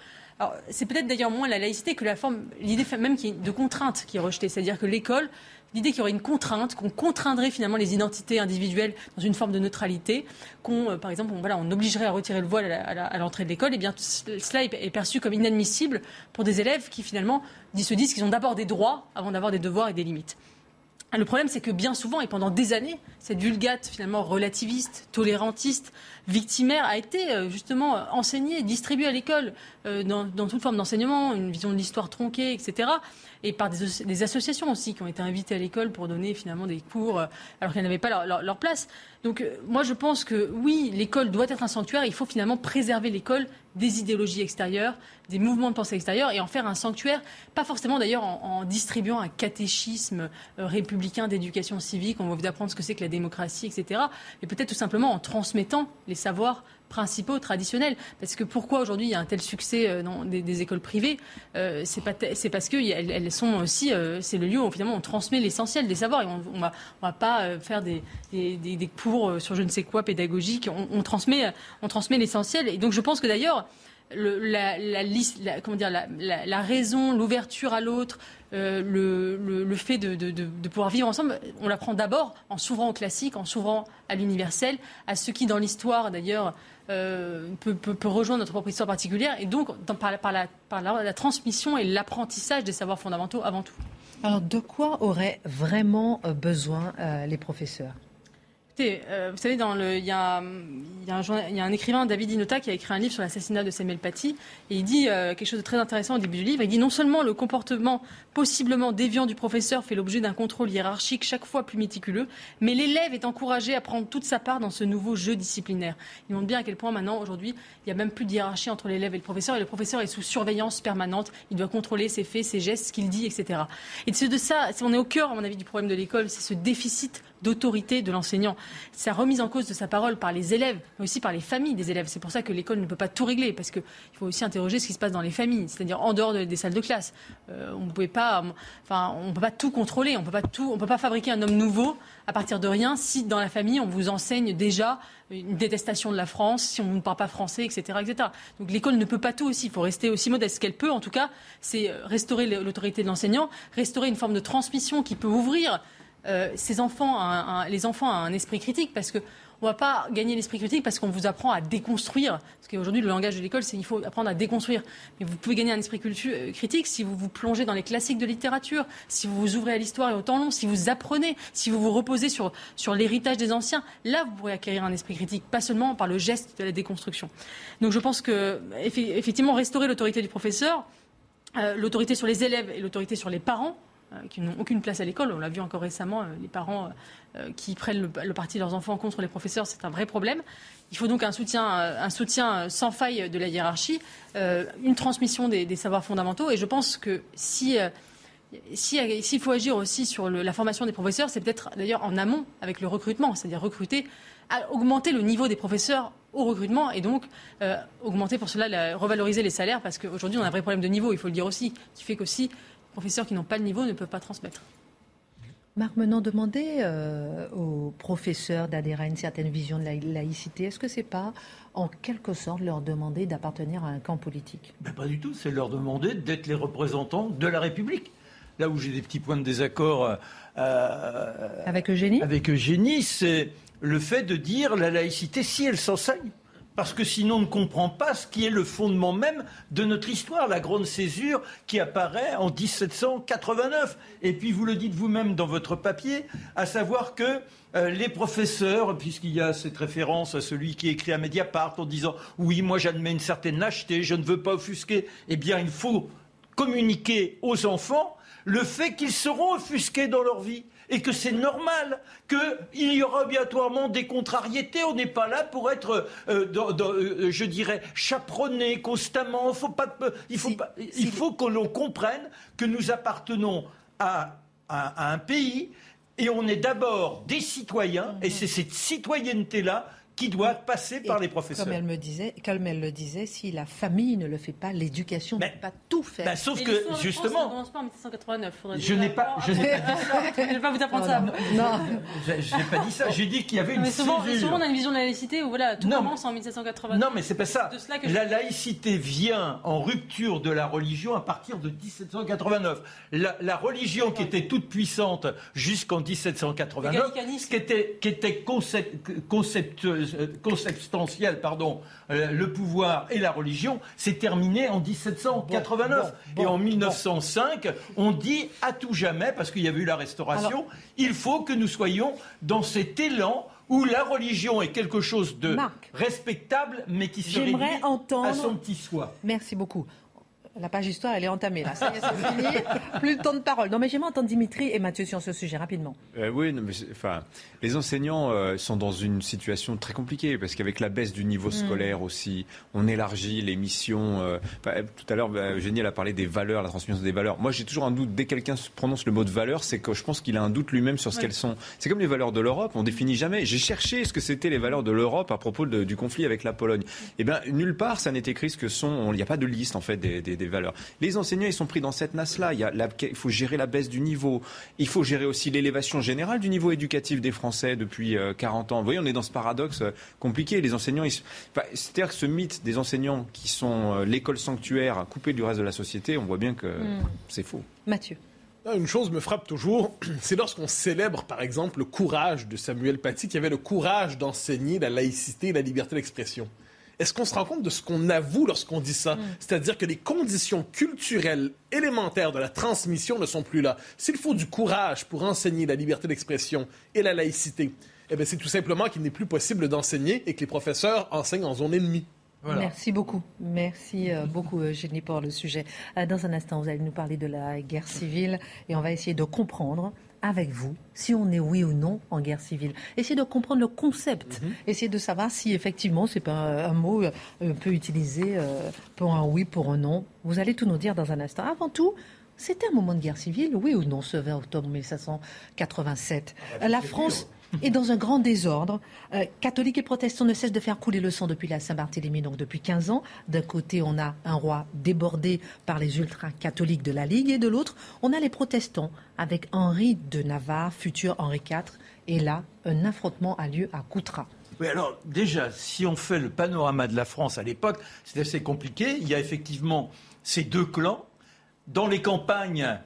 Alors, c'est peut-être d'ailleurs moins la laïcité que la forme, l'idée même de contrainte qui est rejetée. C'est-à-dire que l'école, l'idée qu'il y aurait une contrainte, qu'on contraindrait finalement les identités individuelles dans une forme de neutralité, qu'on, euh, par exemple, on, voilà, on obligerait à retirer le voile à, l'entrée de l'école, et eh bien cela est, perçu comme inadmissible pour des élèves qui finalement se disent qu'ils ont d'abord des droits avant d'avoir des devoirs et des limites. Le problème, c'est que bien souvent, et pendant des années, cette vulgate finalement relativiste, tolérantiste, victimaire a été euh, justement enseignée, distribuée à l'école euh, dans, toute forme d'enseignement, une vision de l'histoire tronquée, etc. Et par des, associations aussi qui ont été invitées à l'école pour donner finalement des cours euh, alors qu'elles n'avaient pas leur, place. Donc moi je pense que oui, l'école doit être un sanctuaire. Il faut finalement préserver l'école des idéologies extérieures, des mouvements de pensée extérieurs et en faire un sanctuaire, pas forcément d'ailleurs en, distribuant un catéchisme républicain d'éducation civique, on va vous apprendre ce que c'est que la démocratie, etc. Mais peut-être tout simplement en transmettant les savoirs principaux traditionnels. Parce que pourquoi aujourd'hui il y a un tel succès euh, dans des, écoles privées euh, C'est parce que elles, sont aussi euh, c'est le lieu où finalement on transmet l'essentiel des savoirs et on, on va va pas faire des, des, cours sur je ne sais quoi pédagogique. On, transmet on transmet l'essentiel et donc je pense que d'ailleurs le, la, la, comment dire, la, la raison, l'ouverture à l'autre, euh, le, le, le, fait de, de, de, pouvoir vivre ensemble, on l'apprend d'abord en s'ouvrant au classique, en s'ouvrant à l'universel, à ce qui, dans l'histoire d'ailleurs, euh, peut, rejoindre notre propre histoire particulière, et donc par, la transmission et l'apprentissage des savoirs fondamentaux avant tout. Alors, de quoi auraient vraiment euh, besoin euh, les professeurs? Euh, vous savez, il y a un écrivain, David Inota, qui a écrit un livre sur l'assassinat de Samuel Paty. Et il dit euh, quelque chose de très intéressant au début du livre. Il dit non seulement le comportement possiblement déviant du professeur fait l'objet d'un contrôle hiérarchique chaque fois plus méticuleux, mais l'élève est encouragé à prendre toute sa part dans ce nouveau jeu disciplinaire. Il montre bien à quel point maintenant, aujourd'hui, il n'y a même plus de hiérarchie entre l'élève et le professeur. Et le professeur est sous surveillance permanente. Il doit contrôler ses faits, ses gestes, ce qu'il dit, etc. Et c'est de ça, on est au cœur, à mon avis, du problème de l'école, c'est ce déficit d'autorité de l'enseignant. Sa remise en cause de sa parole par les élèves, mais aussi par les familles des élèves. C'est pour ça que l'école ne peut pas tout régler, parce qu'il faut aussi interroger ce qui se passe dans les familles, c'est-à-dire en dehors des salles de classe. Euh, on ne pas, enfin, on peut pas tout contrôler, on peut pas tout, on peut pas fabriquer un homme nouveau à partir de rien si dans la famille on vous enseigne déjà une détestation de la France, si on ne parle pas français, etc., etc. Donc l'école ne peut pas tout aussi. Il faut rester aussi modeste qu'elle peut. En tout cas, c'est restaurer l'autorité de l'enseignant, restaurer une forme de transmission qui peut ouvrir euh, ces enfants, les enfants à un esprit critique, parce que on ne va pas gagner l'esprit critique parce qu'on vous apprend à déconstruire. Parce qu'aujourd'hui, le langage de l'école, c'est qu'il faut apprendre à déconstruire. Mais vous pouvez gagner un esprit euh, critique si vous vous plongez dans les classiques de littérature, si vous vous ouvrez à l'histoire et au temps long, si vous apprenez, si vous vous reposez sur, sur l'héritage des anciens. Là, vous pourrez acquérir un esprit critique, pas seulement par le geste de la déconstruction. Donc je pense que, effectivement, restaurer l'autorité du professeur, euh, l'autorité sur les élèves et l'autorité sur les parents, qui n'ont aucune place à l'école. On l'a vu encore récemment, euh, les parents euh, qui prennent le, parti de leurs enfants contre les professeurs, c'est un vrai problème. Il faut donc un soutien, un soutien sans faille de la hiérarchie, une transmission des, savoirs fondamentaux. Et je pense que si s'il faut agir aussi sur la formation des professeurs, c'est peut-être d'ailleurs en amont avec le recrutement, c'est-à-dire recruter, augmenter le niveau des professeurs au recrutement et donc augmenter pour cela, revaloriser les salaires parce qu'aujourd'hui on a un vrai problème de niveau, il faut le dire aussi, qui fait qu'aussi professeurs qui n'ont pas le niveau ne peuvent pas transmettre. Marc Menant demandait euh, aux professeurs d'adhérer à une certaine vision de la laïcité. Est-ce que c'est pas, en quelque sorte, leur demander d'appartenir à un camp politique? Ben Pas du tout. C'est leur demander d'être les représentants de la République. Là où j'ai des petits points de désaccord euh, avec Eugénie, avec Eugénie, c'est le fait de dire la laïcité si elle s'enseigne parce que sinon on ne comprend pas ce qui est le fondement même de notre histoire, la grande césure qui apparaît en 1789. Et puis vous le dites vous-même dans votre papier, à savoir que euh, les professeurs, puisqu'il y a cette référence à celui qui écrit à Mediapart en disant oui, moi j'admets une certaine lâcheté, je ne veux pas offusquer, eh bien il faut communiquer aux enfants le fait qu'ils seront offusqués dans leur vie et que c'est normal qu'il y aura obligatoirement des contrariétés. On n'est pas là pour être, euh, euh, je dirais, chaperonné constamment. Faut pas, il faut, pas, il faut que l'on comprenne que nous appartenons à, à un pays et on est d'abord des citoyens, et c'est cette citoyenneté-là qui doit passer par les professeurs. Comme elle me disait, comme elle le disait, si la famille ne le fait pas, l'éducation ne peut pas tout faire. Ben, sauf que justement, commence pas en 1789. Je n'ai pas, je n'ai pas dit ça. je ne vais pas vous apprendre ça. Non, [laughs] je n'ai pas dit ça. J'ai dit qu'il y avait une mais souvent, souvent, on a une vision de la laïcité où voilà, tout commence en 1789. Non, mais c'est pas ça. la laïcité vient en rupture de la religion à partir de 1789. La, la religion qui était toute puissante jusqu'en 1789, qui était, qui était concept, conceptueuse euh, consubstantielle, pardon, euh, le pouvoir et la religion, c'est terminé en 1789. et en 1905, on dit à tout jamais, parce qu'il y a eu la restauration, il faut que nous soyons dans cet élan où la religion est quelque chose de respectable, mais qui se réduit à son petit soi. Merci beaucoup. La page histoire, elle est entamée là. Ça y est, c'est fini. [laughs] Plus de temps de parole. Non, mais j'aimerais entendre Dimitri et Mathieu sur ce sujet rapidement. Euh, oui, mais enfin, les enseignants euh, sont dans une situation très compliquée parce qu'avec la baisse du niveau mm. scolaire aussi, on élargit les missions. Euh, tout à l'heure, bah, Eugénie a parlé des valeurs, la transmission des valeurs. Moi, j'ai toujours un doute dès que quelqu'un prononce le mot de valeur, c'est que je pense qu'il a un doute lui-même sur ce qu'elles sont. C'est comme les valeurs de l'Europe. On définit jamais. J'ai cherché ce que c'était les valeurs de l'Europe à propos du conflit avec la Pologne. Eh bien, nulle part, ça n'est écrit ce que sont. Il n'y a pas de liste en fait des des valeurs. Les enseignants, ils sont pris dans cette nasse-là. Il, faut gérer la baisse du niveau. Il faut gérer aussi l'élévation générale du niveau éducatif des Français depuis euh, 40 ans. Vous voyez, on est dans ce paradoxe euh, compliqué. Les enseignants, ils se- enfin, c'est-à-dire que ce mythe des enseignants qui sont euh, l'école sanctuaire coupée du reste de la société, on voit bien que c'est faux. Mathieu. Là, Une chose me frappe toujours, [clears throat] c'est lorsqu'on célèbre, par exemple, le courage de Samuel Paty, qui avait le courage d'enseigner la laïcité et la liberté d'expression. Est-ce qu'on se rend compte de ce qu'on avoue lorsqu'on dit ça? C'est-à-dire que les conditions culturelles élémentaires de la transmission ne sont plus là. S'il faut du courage pour enseigner la liberté d'expression et la laïcité, eh bien, c'est tout simplement qu'il n'est plus possible d'enseigner et que les professeurs enseignent en zone ennemie. Voilà. Merci beaucoup. Merci euh, beaucoup, Eugénie, pour le sujet. Euh, Dans un instant, vous allez nous parler de la guerre civile et on va essayer de comprendre avec vous si on est oui ou non en guerre civile. Essayer de comprendre le concept. Essayer de savoir si effectivement c'est pas un, un mot euh, peu utilisé euh, pour un oui, pour un non. Vous allez tout nous dire dans un instant. Avant tout, c'était un moment de guerre civile, oui ou non, ce 20 octobre 1787. Euh, La France est dans un grand désordre. Euh, catholiques et protestants ne cessent de faire couler le sang depuis la Saint-Barthélemy, donc depuis 15 ans. D'un côté, on a un roi débordé par les ultra-catholiques de la Ligue, et de l'autre, on a les protestants avec Henri de Navarre, futur Henri IV. Et là, un affrontement a lieu à Coutras. Oui, alors déjà, si on fait le panorama de la France à l'époque, c'est assez compliqué. Il y a effectivement ces deux clans. Dans les campagnes,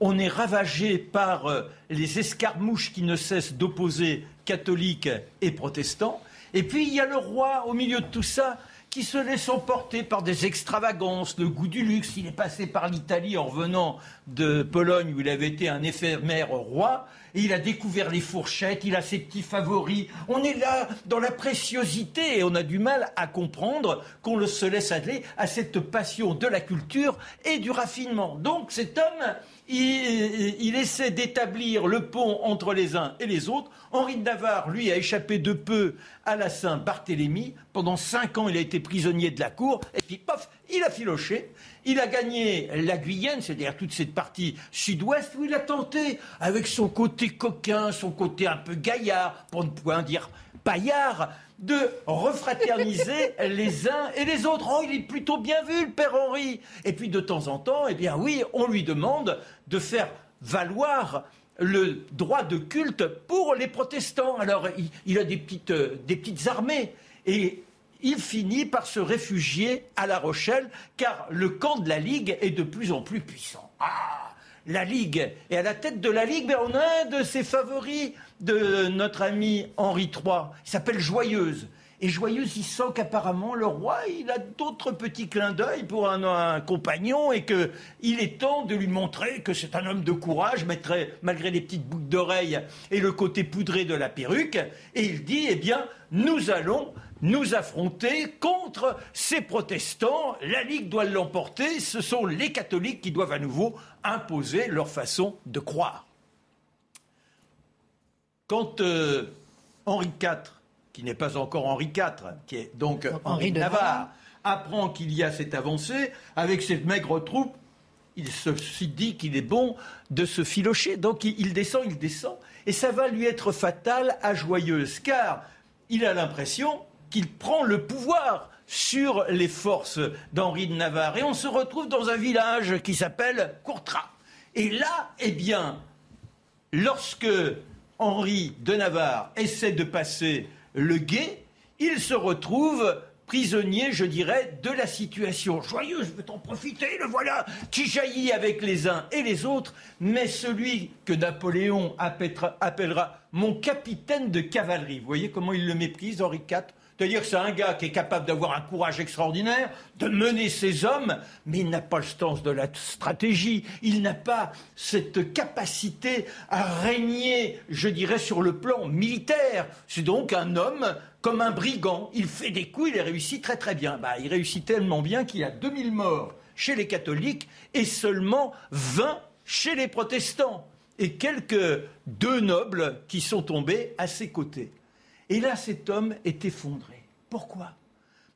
on est ravagé par euh, les escarmouches qui ne cessent d'opposer catholiques et protestants. Et puis il y a le roi au milieu de tout ça qui se laisse emporter par des extravagances, le goût du luxe. Il est passé par l'Italie en revenant de Pologne où il avait été un éphémère roi. Et il a découvert les fourchettes, il a ses petits favoris. On est là dans la préciosité et on a du mal à comprendre qu'on se laisse aller à cette passion de la culture et du raffinement. Donc cet homme, il, essaie d'établir le pont entre les uns et les autres. Henri de Navarre, lui, a échappé de peu à la Saint-Barthélemy. Pendant cinq ans, il a été prisonnier de la cour. Et puis, pof, il a filoché. Il a gagné la Guyenne, c'est-à-dire toute cette partie sud-ouest, où il a tenté, avec son côté coquin, son côté un peu gaillard, pour ne point dire paillard, de refraterniser [laughs] les uns et les autres. Oh, il est plutôt bien vu, le père Henri. Et puis de temps en temps, eh bien oui, on lui demande de faire valoir le droit de culte pour les protestants. Alors, il, il a des petites, euh, des petites armées. Et il finit par se réfugier à La Rochelle, car le camp de la Ligue est de plus en plus puissant. Ah la Ligue. Et à la tête de la Ligue, ben, on a un de ses favoris de notre ami Henri III. Il s'appelle Joyeuse. Et Joyeuse, il sent qu'apparemment le roi, il a d'autres petits clins d'œil pour un, compagnon et que il est temps de lui montrer que c'est un homme de courage, malgré les petites boucles d'oreilles et le côté poudré de la perruque. Et il dit, eh bien, nous allons nous affronter contre ces protestants. La Ligue doit l'emporter. Ce sont les catholiques qui doivent à nouveau imposer leur façon de croire. Quand euh, Henri IV, qui n'est pas encore Henri IV, qui est donc Donc, Henri Henri de Navarre, apprend qu'il y a cette avancée, avec cette maigre troupe, il se dit qu'il est bon de se filocher. Donc il, il descend, il descend. Et ça va lui être fatal à Joyeuse, car il a l'impression qu'il prend le pouvoir sur les forces d'Henri de Navarre. Et on se retrouve dans un village qui s'appelle Courtras. Et là, eh bien, lorsque Henri de Navarre essaie de passer le guet, il se retrouve prisonnier, je dirais, de la situation. Joyeux, je veux t'en profiter, le voilà, qui jaillit avec les uns et les autres, mais celui que Napoléon appellera, mon capitaine de cavalerie. Vous voyez comment il le méprise, Henri IV c'est-à-dire que c'est un gars qui est capable d'avoir un courage extraordinaire, de mener ses hommes, mais il n'a pas le sens de la stratégie, il n'a pas cette capacité à régner, je dirais, sur le plan militaire. C'est donc un homme comme un brigand. Il fait des coups, il les réussit très très bien. Bah, il réussit tellement bien qu'il y a 2000 morts chez les catholiques et seulement 20 chez les protestants. Et quelques deux nobles qui sont tombés à ses côtés. Et là, cet homme est effondré. Pourquoi?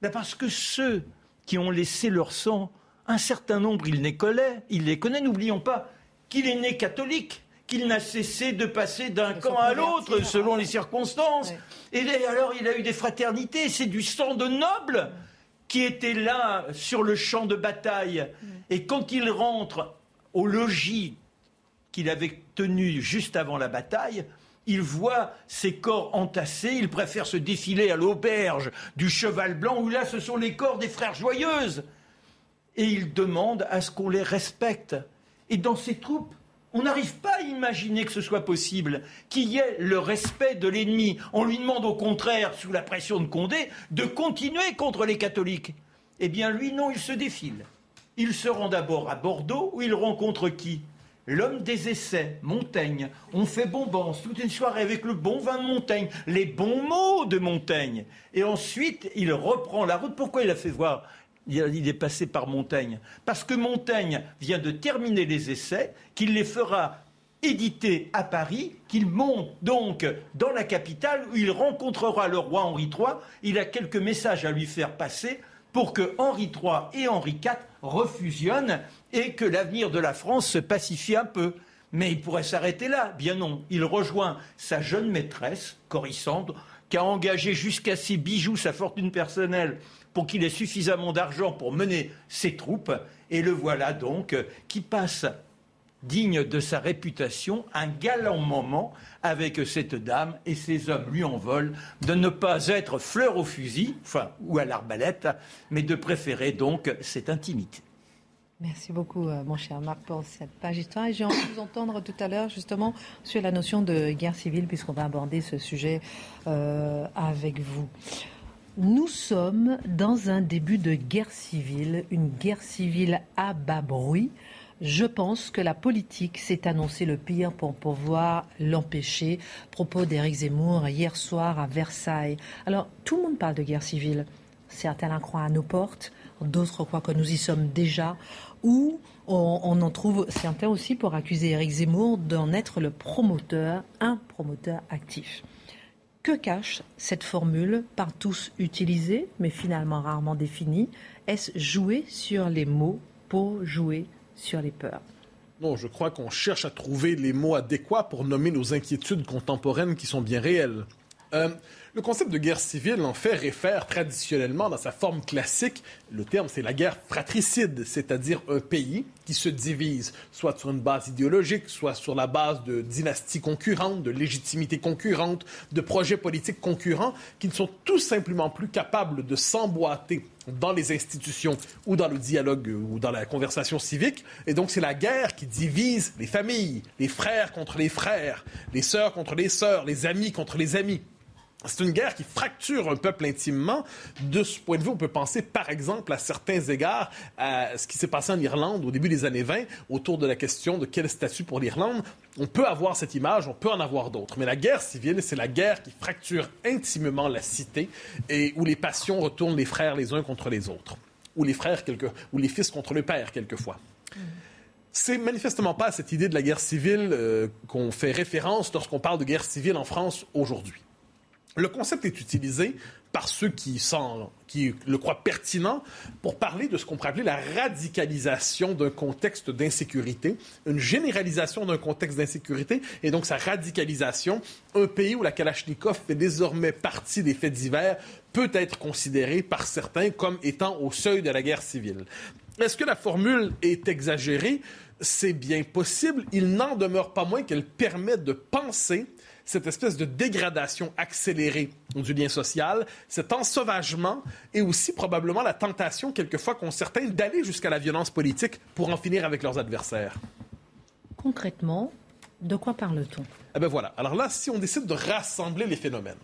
Ben Parce que ceux qui ont laissé leur sang, un certain nombre, il les connaît. Il les connaît. N'oublions pas qu'il est né catholique, qu'il n'a cessé de passer d'un camp à l'autre selon les circonstances. Ouais. Et alors, il a eu des fraternités. C'est du sang de nobles qui était là sur le champ de bataille. Et quand il rentre au logis qu'il avait tenu juste avant la bataille, il voit ses corps entassés, il préfère se défiler à l'auberge du cheval blanc où là ce sont les corps des frères joyeuses. Et il demande à ce qu'on les respecte. Et dans ces troupes, on n'arrive pas à imaginer que ce soit possible, qu'il y ait le respect de l'ennemi. On lui demande au contraire, sous la pression de Condé, de continuer contre les catholiques. Eh bien lui, non, il se défile. Il se rend d'abord à Bordeaux, où il rencontre qui? L'homme des essais, Montaigne. On fait bonbons toute une soirée avec le bon vin de Montaigne, les bons mots de Montaigne. Et ensuite, il reprend la route. Pourquoi il a fait voir il est passé par Montaigne? Parce que Montaigne vient de terminer les essais, qu'il les fera éditer à Paris, qu'il monte donc dans la capitale où il rencontrera le roi Henri III. Il a quelques messages à lui faire passer pour que Henri III et Henri IV refusionnent et que l'avenir de la France se pacifie un peu. Mais il pourrait s'arrêter là. Bien non. Il rejoint sa jeune maîtresse, Corissandre, qui a engagé jusqu'à ses bijoux, sa fortune personnelle, pour qu'il ait suffisamment d'argent pour mener ses troupes. Et le voilà donc qui passe digne de sa réputation, un galant moment avec cette dame et ces hommes lui en veulent de ne pas être fleur au fusil, enfin, ou à l'arbalète, mais de préférer donc cette intimité. Merci beaucoup, euh, mon cher Marc, pour cette page histoire. Et j'ai envie de vous entendre tout à l'heure, justement, sur la notion de guerre civile, puisqu'on va aborder ce sujet euh, avec vous. Nous sommes dans un début de guerre civile, une guerre civile à bas bruit. Je pense que la politique s'est annoncé le pire pour pouvoir l'empêcher. Propos d'Éric Zemmour hier soir à Versailles. Alors, tout le monde parle de guerre civile. Certains la croient à nos portes, d'autres croient que nous y sommes déjà où on, en trouve certains aussi pour accuser Éric Zemmour d'en être le promoteur, un promoteur actif. Que cache cette formule par tous utilisée, mais finalement rarement définie? Est-ce jouer sur les mots pour jouer? Sur les peurs non, je crois qu'on cherche à trouver les mots adéquats pour nommer nos inquiétudes contemporaines qui sont bien réelles. Euh, le concept de guerre civile, en fait, réfère traditionnellement, dans sa forme classique, le terme c'est la guerre fratricide, c'est-à-dire un pays qui se divise, soit sur une base idéologique, soit sur la base de dynasties concurrentes, de légitimités concurrentes, de projets politiques concurrents, qui ne sont tout simplement plus capables de s'emboîter dans les institutions ou dans le dialogue ou dans la conversation civique. Et donc, c'est la guerre qui divise les familles, les frères contre les frères, les sœurs contre les sœurs, les amis contre les amis. C'est une guerre qui fracture un peuple intimement. De ce point de vue, on peut penser, par exemple, à certains égards, à ce qui s'est passé en Irlande au début des années 20, autour de la question de quel statut pour l'Irlande. On peut avoir cette image, on peut en avoir d'autres. Mais la guerre civile, c'est la guerre qui fracture intimement la cité et où les passions retournent les frères les uns contre les autres. Ou les frères, quelque... ou les fils contre le père, quelquefois. C'est manifestement pas à cette idée de la guerre civile euh, qu'on fait référence lorsqu'on parle de guerre civile en France aujourd'hui. Le concept est utilisé par ceux qui, le croient pertinent pour parler de ce qu'on pourrait appeler la radicalisation d'un contexte d'insécurité, une généralisation d'un contexte d'insécurité et donc sa radicalisation. Un pays où la Kalachnikov fait désormais partie des faits divers peut être considéré par certains comme étant au seuil de la guerre civile. Est-ce que la formule est exagérée? C'est bien possible. Il n'en demeure pas moins qu'elle permet de penser cette espèce de dégradation accélérée du lien social, cet ensauvagement et aussi probablement la tentation quelquefois qu'ont certains d'aller jusqu'à la violence politique pour en finir avec leurs adversaires. Concrètement, de quoi parle-t-on? Eh bien voilà. Alors là, si on décide de rassembler les phénomènes,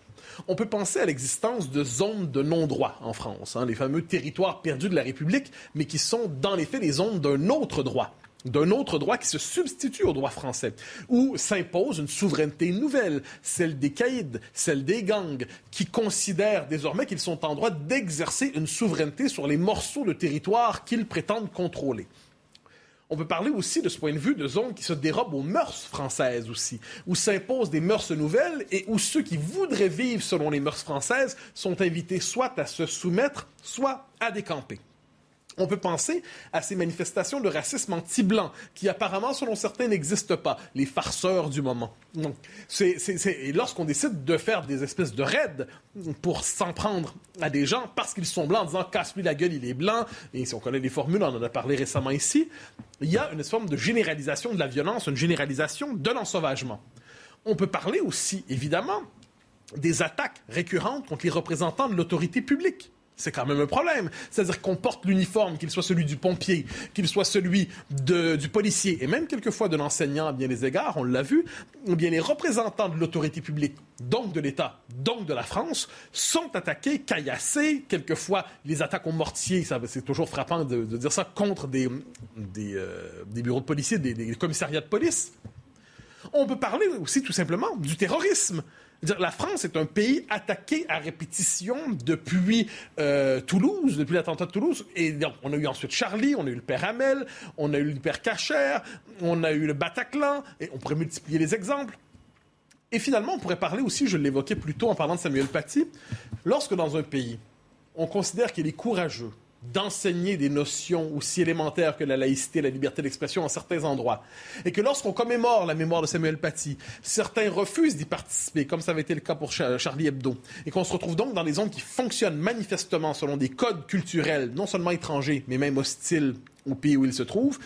on peut penser à l'existence de zones de non-droit en France, hein, les fameux territoires perdus de la République, mais qui sont dans les faits des zones d'un autre droit d'un autre droit qui se substitue au droit français, où s'impose une souveraineté nouvelle, celle des caïds, celle des gangs, qui considèrent désormais qu'ils sont en droit d'exercer une souveraineté sur les morceaux de territoire qu'ils prétendent contrôler. On peut parler aussi de ce point de vue de zones qui se dérobent aux mœurs françaises aussi, où s'imposent des mœurs nouvelles et où ceux qui voudraient vivre selon les mœurs françaises sont invités soit à se soumettre, soit à décamper. On peut penser à ces manifestations de racisme anti-blanc qui apparemment, selon certains, n'existent pas, les farceurs du moment. Donc, c'est, et lorsqu'on décide de faire des espèces de raids pour s'en prendre à des gens parce qu'ils sont blancs, en disant casse-lui la gueule, il est blanc, et si on connaît les formules, on en a parlé récemment ici, il y a une forme de généralisation de la violence, une généralisation de l'ensauvagement. On peut parler aussi, évidemment, des attaques récurrentes contre les représentants de l'autorité publique c'est quand même un problème. C'est-à-dire qu'on porte l'uniforme, qu'il soit celui du pompier, qu'il soit celui du policier, et même quelquefois de l'enseignant à bien des égards, on l'a vu, bien les représentants de l'autorité publique, donc de l'État, donc de la France, sont attaqués, caillassés, quelquefois les attaques au mortier, c'est toujours frappant de, dire ça, contre des, des, euh, bureaux de policiers, des commissariats de police. On peut parler aussi tout simplement du terrorisme la France est un pays attaqué à répétition depuis euh, Toulouse, depuis l'attentat de Toulouse. Et on a eu ensuite Charlie, on a eu le père Hamel, on a eu le père Cacher, on a eu le Bataclan, et on pourrait multiplier les exemples. Et finalement, on pourrait parler aussi, je l'évoquais plus tôt en parlant de Samuel Paty, lorsque dans un pays, on considère qu'il est courageux, d'enseigner des notions aussi élémentaires que la laïcité, la liberté d'expression en certains endroits. Et que lorsqu'on commémore la mémoire de Samuel Paty, certains refusent d'y participer, comme ça avait été le cas pour Charlie Hebdo, et qu'on se retrouve donc dans des zones qui fonctionnent manifestement selon des codes culturels, non seulement étrangers, mais même hostiles au pays où ils se trouvent,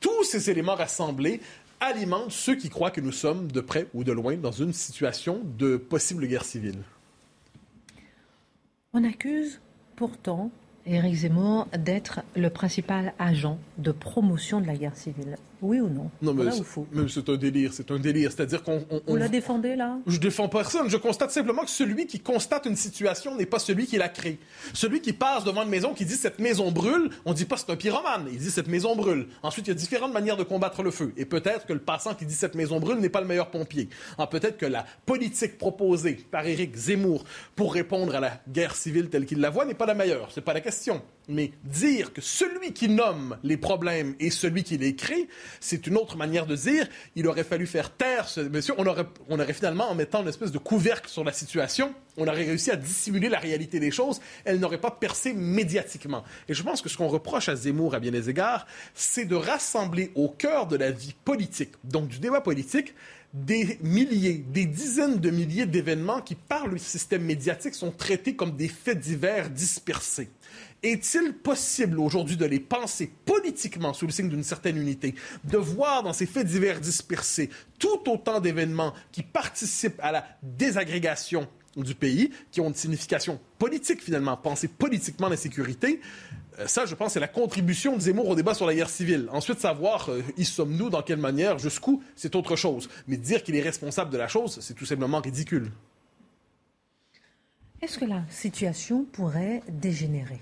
tous ces éléments rassemblés alimentent ceux qui croient que nous sommes, de près ou de loin, dans une situation de possible guerre civile. On accuse pourtant Éric Zemmour d'être le principal agent de promotion de la guerre civile. Oui ou non? Non, mais c'est un délire, c'est un délire. C'est-à-dire qu'on. Vous la défendez, là? Je défends personne. Je constate simplement que celui qui constate une situation n'est pas celui qui la crée. Celui qui passe devant une maison, qui dit cette maison brûle, on dit pas c'est un pyromane, il dit cette maison brûle. Ensuite, il y a différentes manières de combattre le feu. Et peut-être que le passant qui dit cette maison brûle n'est pas le meilleur pompier. Ah, peut-être que la politique proposée par Éric Zemmour pour répondre à la guerre civile telle qu'il la voit n'est pas la meilleure. C'est pas la question. Mais dire que celui qui nomme les problèmes est celui qui les crée, c'est une autre manière de dire. Il aurait fallu faire taire ce monsieur. On aurait, on aurait finalement, en mettant une espèce de couvercle sur la situation, on aurait réussi à dissimuler la réalité des choses. Elle n'aurait pas percé médiatiquement. Et je pense que ce qu'on reproche à Zemmour, à bien des égards, c'est de rassembler au cœur de la vie politique, donc du débat politique, des milliers, des dizaines de milliers d'événements qui, par le système médiatique, sont traités comme des faits divers dispersés. Est-il possible aujourd'hui de les penser politiquement sous le signe d'une certaine unité, de voir dans ces faits divers dispersés tout autant d'événements qui participent à la désagrégation du pays, qui ont une signification politique finalement, penser politiquement la sécurité, euh, ça, je pense, c'est la contribution de Zemmour au débat sur la guerre civile. Ensuite, savoir euh, y sommes-nous, dans quelle manière, jusqu'où, c'est autre chose. Mais dire qu'il est responsable de la chose, c'est tout simplement ridicule. Est-ce que la situation pourrait dégénérer?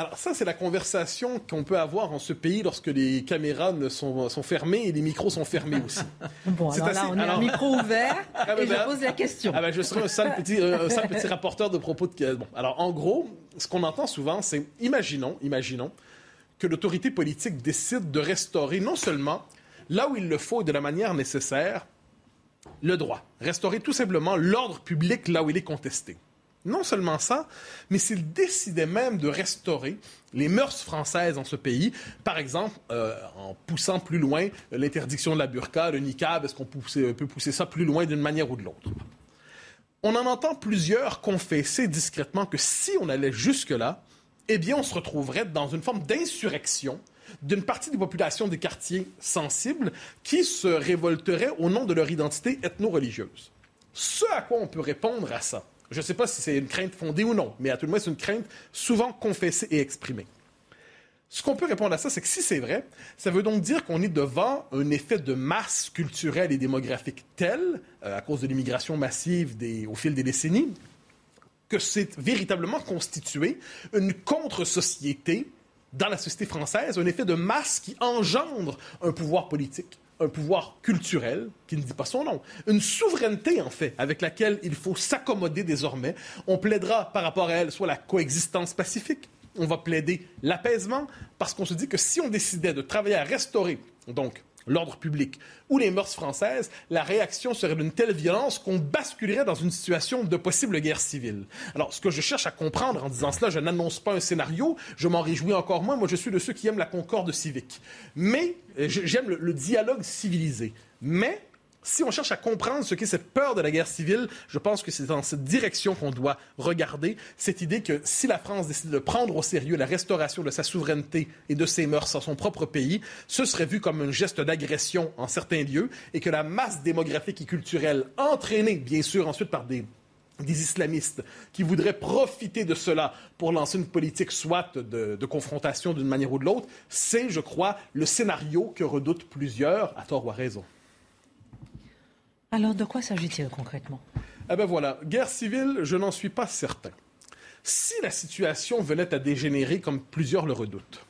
Alors ça, c'est la conversation qu'on peut avoir en ce pays lorsque les caméras sont, sont fermées et les micros sont fermés aussi. [laughs] bon, alors là, on a un micro ouvert [laughs] ah, et je ben, pose la question. Ah ben, je serai un sale petit, euh, petit [laughs] rapporteur de propos de... Bon, alors en gros, ce qu'on entend souvent, c'est imaginons, imaginons que l'autorité politique décide de restaurer non seulement là où il le faut et de la manière nécessaire, le droit. Restaurer tout simplement l'ordre public là où il est contesté. Non seulement ça, mais s'il décidait même de restaurer les mœurs françaises dans ce pays, par exemple euh, en poussant plus loin l'interdiction de la burqa, le niqab, est-ce qu'on peut pousser ça plus loin d'une manière ou de l'autre? On en entend plusieurs confesser discrètement que si on allait jusque-là, eh bien on se retrouverait dans une forme d'insurrection d'une partie des populations des quartiers sensibles qui se révolteraient au nom de leur identité ethno-religieuse. Ce à quoi on peut répondre à ça, je ne sais pas si c'est une crainte fondée ou non, mais à tout le moins, c'est une crainte souvent confessée et exprimée. Ce qu'on peut répondre à ça, c'est que si c'est vrai, ça veut donc dire qu'on est devant un effet de masse culturelle et démographique tel, euh, à cause de l'immigration massive au fil des décennies, que c'est véritablement constitué une contre-société dans la société française, un effet de masse qui engendre un pouvoir politique un pouvoir culturel qui ne dit pas son nom, une souveraineté en fait avec laquelle il faut s'accommoder désormais. On plaidera par rapport à elle soit la coexistence pacifique, on va plaider l'apaisement parce qu'on se dit que si on décidait de travailler à restaurer donc l'ordre public ou les mœurs françaises, la réaction serait d'une telle violence qu'on basculerait dans une situation de possible guerre civile. Alors, ce que je cherche à comprendre en disant cela, je n'annonce pas un scénario, je m'en réjouis encore moins. Moi, je suis de ceux qui aiment la concorde civique. Mais euh, j'aime le, le dialogue civilisé. Mais si on cherche à comprendre ce qu'est cette peur de la guerre civile, je pense que c'est dans cette direction qu'on doit regarder cette idée que si la France décide de prendre au sérieux la restauration de sa souveraineté et de ses mœurs dans son propre pays, ce serait vu comme un geste d'agression en certains lieux et que la masse démographique et culturelle entraînée, bien sûr, ensuite par des islamistes qui voudraient profiter de cela pour lancer une politique soit de, de confrontation d'une manière ou de l'autre, c'est, je crois, le scénario que redoutent plusieurs, à tort ou à raison. Alors, de quoi s'agit-il concrètement? Eh bien voilà, guerre civile, je n'en suis pas certain. Si la situation venait à dégénérer comme plusieurs le redoutent,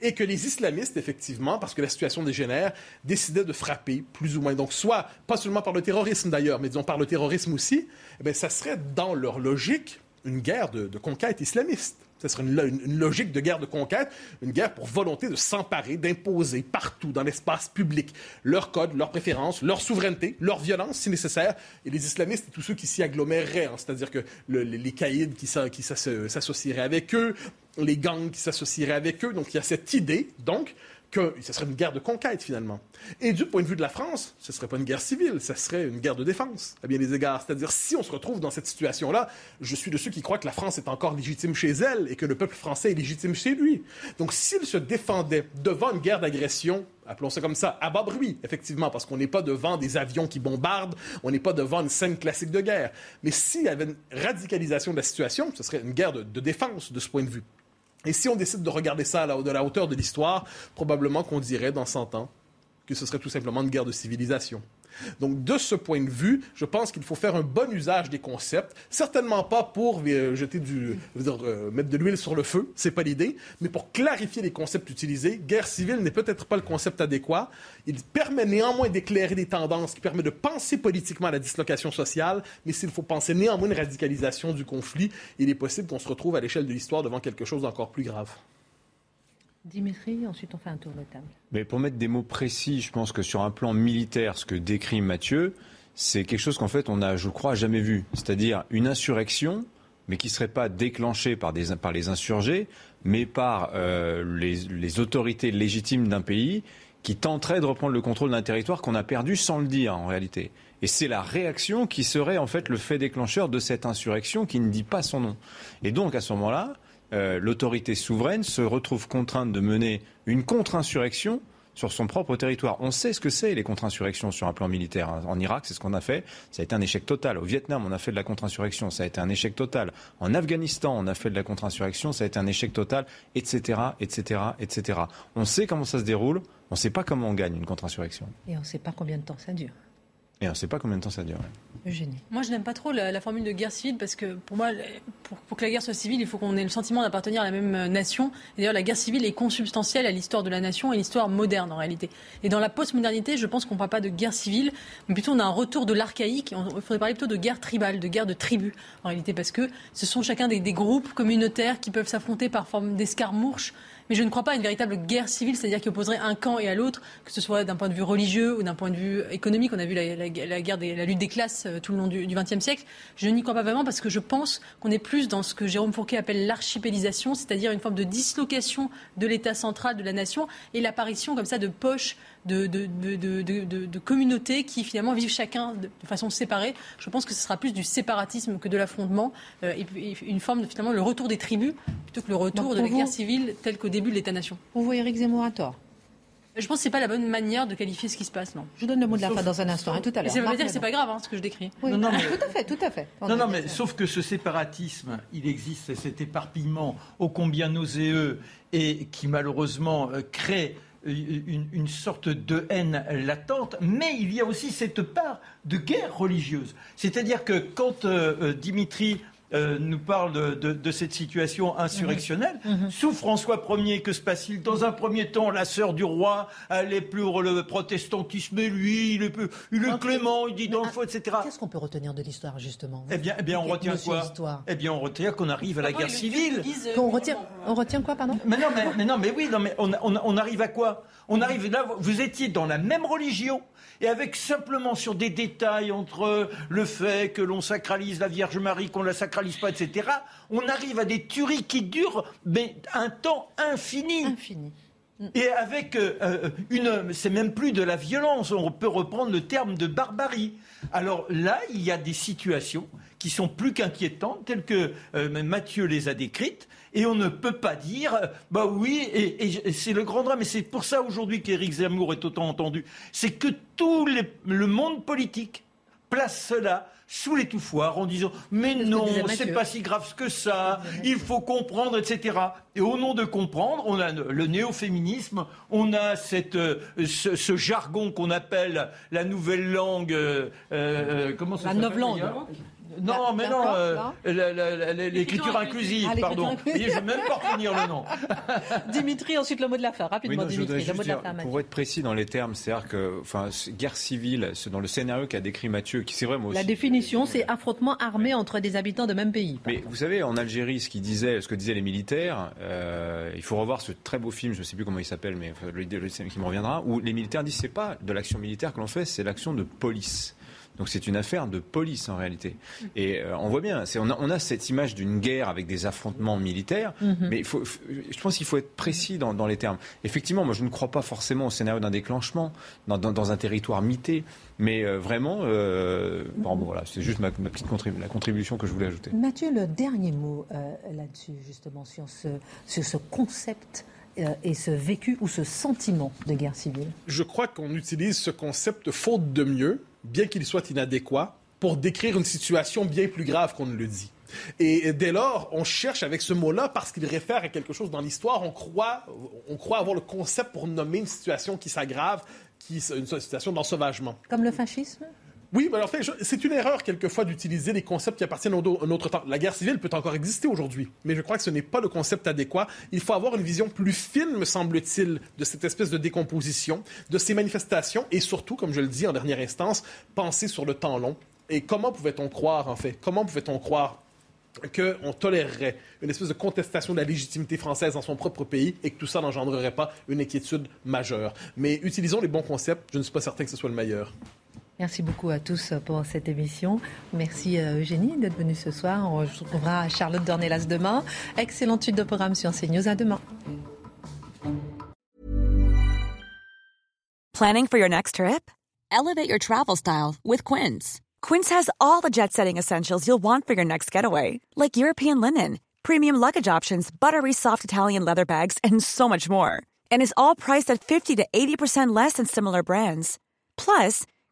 et que les islamistes, effectivement, parce que la situation dégénère, décidaient de frapper plus ou moins. Donc, soit, pas seulement par le terrorisme d'ailleurs, mais disons par le terrorisme aussi, eh bien, ça serait dans leur logique une guerre de, de conquête islamiste. Ce serait une, logique de guerre de conquête, une guerre pour volonté de s'emparer, d'imposer partout dans l'espace public leurs codes, leurs préférences, leur souveraineté, leur violence si nécessaire. Et les islamistes et tous ceux qui s'y aggloméreraient, hein, c'est-à-dire que le, les, les caïds qui, qui s'associeraient avec eux, les gangs qui s'associeraient avec eux. Donc il y a cette idée, donc, que ce serait une guerre de conquête finalement. Et du point de vue de la France, ce ne serait pas une guerre civile, ce serait une guerre de défense, à bien des égards. C'est-à-dire, si on se retrouve dans cette situation-là, je suis de ceux qui croient que la France est encore légitime chez elle et que le peuple français est légitime chez lui. Donc, s'il se défendait devant une guerre d'agression, appelons ça comme ça, à bas bruit, effectivement, parce qu'on n'est pas devant des avions qui bombardent, on n'est pas devant une scène classique de guerre. Mais s'il y avait une radicalisation de la situation, ce serait une guerre de, de défense de ce point de vue. Et si on décide de regarder ça de la hauteur de l'histoire, probablement qu'on dirait dans 100 ans que ce serait tout simplement une guerre de civilisation. Donc, de ce point de vue, je pense qu'il faut faire un bon usage des concepts. Certainement pas pour euh, jeter du, euh, mettre de l'huile sur le feu, c'est pas l'idée, mais pour clarifier les concepts utilisés. Guerre civile n'est peut-être pas le concept adéquat. Il permet néanmoins d'éclairer des tendances, qui permet de penser politiquement à la dislocation sociale, mais s'il faut penser néanmoins une radicalisation du conflit, il est possible qu'on se retrouve à l'échelle de l'histoire devant quelque chose d'encore plus grave. Dimitri, ensuite on fait un tour de table. Mais pour mettre des mots précis, je pense que sur un plan militaire, ce que décrit Mathieu, c'est quelque chose qu'en fait on n'a, je crois, jamais vu. C'est-à-dire une insurrection, mais qui ne serait pas déclenchée par, les insurgés, mais par euh, les, les, autorités légitimes d'un pays qui tenteraient de reprendre le contrôle d'un territoire qu'on a perdu sans le dire en réalité. Et c'est la réaction qui serait en fait le fait déclencheur de cette insurrection qui ne dit pas son nom. Et donc à ce moment-là, euh, l'autorité souveraine se retrouve contrainte de mener une contre-insurrection sur son propre territoire. On sait ce que c'est les contre-insurrections sur un plan militaire. En Irak, c'est ce qu'on a fait. Ça a été un échec total. Au Vietnam, on a fait de la contre-insurrection. Ça a été un échec total. En Afghanistan, on a fait de la contre-insurrection. Ça a été un échec total, etc., etc., etc. On sait comment ça se déroule. On ne sait pas comment on gagne une contre-insurrection. Et on ne sait pas combien de temps ça dure. Et on ne sait pas combien de temps ça dure. Eugénie. Moi, je n'aime pas trop la, la, formule de guerre civile parce que pour moi, pour, pour, que la guerre soit civile, il faut qu'on ait le sentiment d'appartenir à la même nation. D'ailleurs, la guerre civile est consubstantielle à l'histoire de la nation et l'histoire moderne en réalité. Et dans la postmodernité, je pense qu'on ne parle pas de guerre civile, mais plutôt on a un retour de l'archaïque. Il faudrait parler plutôt de guerre tribale, de guerre de tribus en réalité, parce que ce sont chacun des, des groupes communautaires qui peuvent s'affronter par forme d'escarmouches mais je ne crois pas à une véritable guerre civile, c'est-à-dire qui opposerait un camp et à l'autre, que ce soit d'un point de vue religieux ou d'un point de vue économique. On a vu la, guerre des, la lutte des classes euh, tout le long du XXe siècle. Je n'y crois pas vraiment parce que je pense qu'on est plus dans ce que Jérôme Fourquet appelle l'archipélisation, c'est-à-dire une forme de dislocation de l'État central de la nation et l'apparition comme ça de poches de, de, de, de, communautés qui finalement vivent chacun de, façon séparée. Je pense que ce sera plus du séparatisme que de l'affrontement euh, et, et, une forme de finalement le retour des tribus plutôt que le retour Donc, de la vous, guerre civile telle qu'au début de l'État-nation. Vous voyez Eric Zemmour à tort? Je pense que ce n'est pas la bonne manière de qualifier ce qui se passe, non. Je vous donne le mot de la fin dans un instant, hein, tout à l'heure. Ça veut dire que ce n'est pas grave, hein, ce que je décris. Oui. Non, non, mais... tout à fait, tout à fait. On non, non, mais sauf que ce séparatisme, il existe, cet éparpillement ô combien nauséeux et qui malheureusement euh, crée une, sorte de haine latente, mais il y a aussi cette part de guerre religieuse. C'est-à-dire que quand euh, Dimitri euh, nous parle de, cette situation insurrectionnelle. Mhm. Mhm. Sous François Ier, que se passe-t-il Dans un premier temps, la sœur du roi, elle est pour le protestantisme, et lui, il est, il est clément, il dit dans le faux, etc. Qu'est-ce qu'on peut retenir de l'histoire, justement eh bien, eh bien, on retient quoi Eh bien, on retient qu'on arrive à la guerre civile. On retient, on retient quoi, pardon mais non, mais, non, mais oui, non, mais on, on arrive à quoi On arrive là, vous étiez dans la même religion et avec simplement sur des détails entre le fait que l'on sacralise la Vierge Marie, qu'on la sacralise pas, etc., on arrive à des tueries qui durent mais un temps infini. Infini. Et avec euh, euh, une, c'est même plus de la violence, on peut reprendre le terme de barbarie. Alors là, il y a des situations qui sont plus qu'inquiétantes, telles que euh, Mathieu les a décrites, et on ne peut pas dire, bah oui, et, c'est le grand drame, et c'est pour ça aujourd'hui qu'Éric Zemmour est autant entendu, c'est que tout le monde politique place cela sous l'étouffoir en disant mais non, c'est pas si grave que ça, il faut comprendre, etc. Et au nom de comprendre, on a le néo-féminisme, on a cette, euh, ce, jargon qu'on appelle la nouvelle langue, euh, euh, comment ça La nouvelle langue. Non, mais non, euh, l'écriture inclusive, ah, pardon. je ne vais même pas retenir le nom. [laughs] Dimitri, ensuite le mot de la fin, rapidement, Dimitri, le mot de la fin. Pour être précis dans les termes, c'est-à-dire que, enfin, guerre civile, dans le scénario qu'a décrit Mathieu, qui c'est vrai moi aussi. La définition, c'est affrontement armé entre des habitants de même pays. Mais vous savez, en Algérie, ce, disait, ce que disaient les militaires, euh, il faut revoir ce très beau film, je ne sais plus comment il s'appelle, mais le, le, qui me reviendra, où les militaires disent c'est pas de l'action militaire que l'on fait, c'est l'action de police. Donc c'est une affaire de police en réalité. Et euh, on voit bien, on a, on, a, cette image d'une guerre avec des affrontements militaires, mhm. mais il faut, je pense qu'il faut être précis dans, dans, les termes. Effectivement, moi je ne crois pas forcément au scénario d'un déclenchement dans, dans, dans, un territoire mité, mais euh, vraiment, euh, bon, voilà, c'est juste ma, ma petite contribution, la contribution que je voulais ajouter. Mathieu, le dernier mot là-dessus, justement, sur ce, sur ce concept et ce vécu ou ce sentiment de guerre civile? Je crois qu'on utilise ce concept faute de mieux bien qu'il soit inadéquat, pour décrire une situation bien plus grave qu'on ne le dit. Et dès lors, on cherche avec ce mot-là, parce qu'il réfère à quelque chose dans l'histoire, on croit, on croit avoir le concept pour nommer une situation qui s'aggrave, qui, une situation d'ensauvagement. Comme le fascisme? Oui, mais en fait, c'est une erreur quelquefois d'utiliser des concepts qui appartiennent à un autre temps. La guerre civile peut encore exister aujourd'hui, mais je crois que ce n'est pas le concept adéquat. Il faut avoir une vision plus fine, me semble-t-il, de cette espèce de décomposition, de ces manifestations, et surtout, comme je le dis en dernière instance, penser sur le temps long. Et comment pouvait-on croire, en fait, comment pouvait-on croire qu'on tolérerait une espèce de contestation de la légitimité française dans son propre pays et que tout ça n'engendrerait pas une inquiétude majeure? Mais utilisons les bons concepts, je ne suis pas certain que ce soit le meilleur. Merci beaucoup à tous pour cette émission. Merci euh, Eugénie d'être venue ce soir. On retrouvera Charlotte Dornelas demain. Excellente suite de programme sur CNews. À demain. Planning for your next trip? Elevate your travel style with Quince. Quince has all the jet-setting essentials you'll want for your next getaway, like European linen, premium luggage options, buttery soft Italian leather bags, and so much more. And is all priced at 50 to 80% less than similar brands. Plus,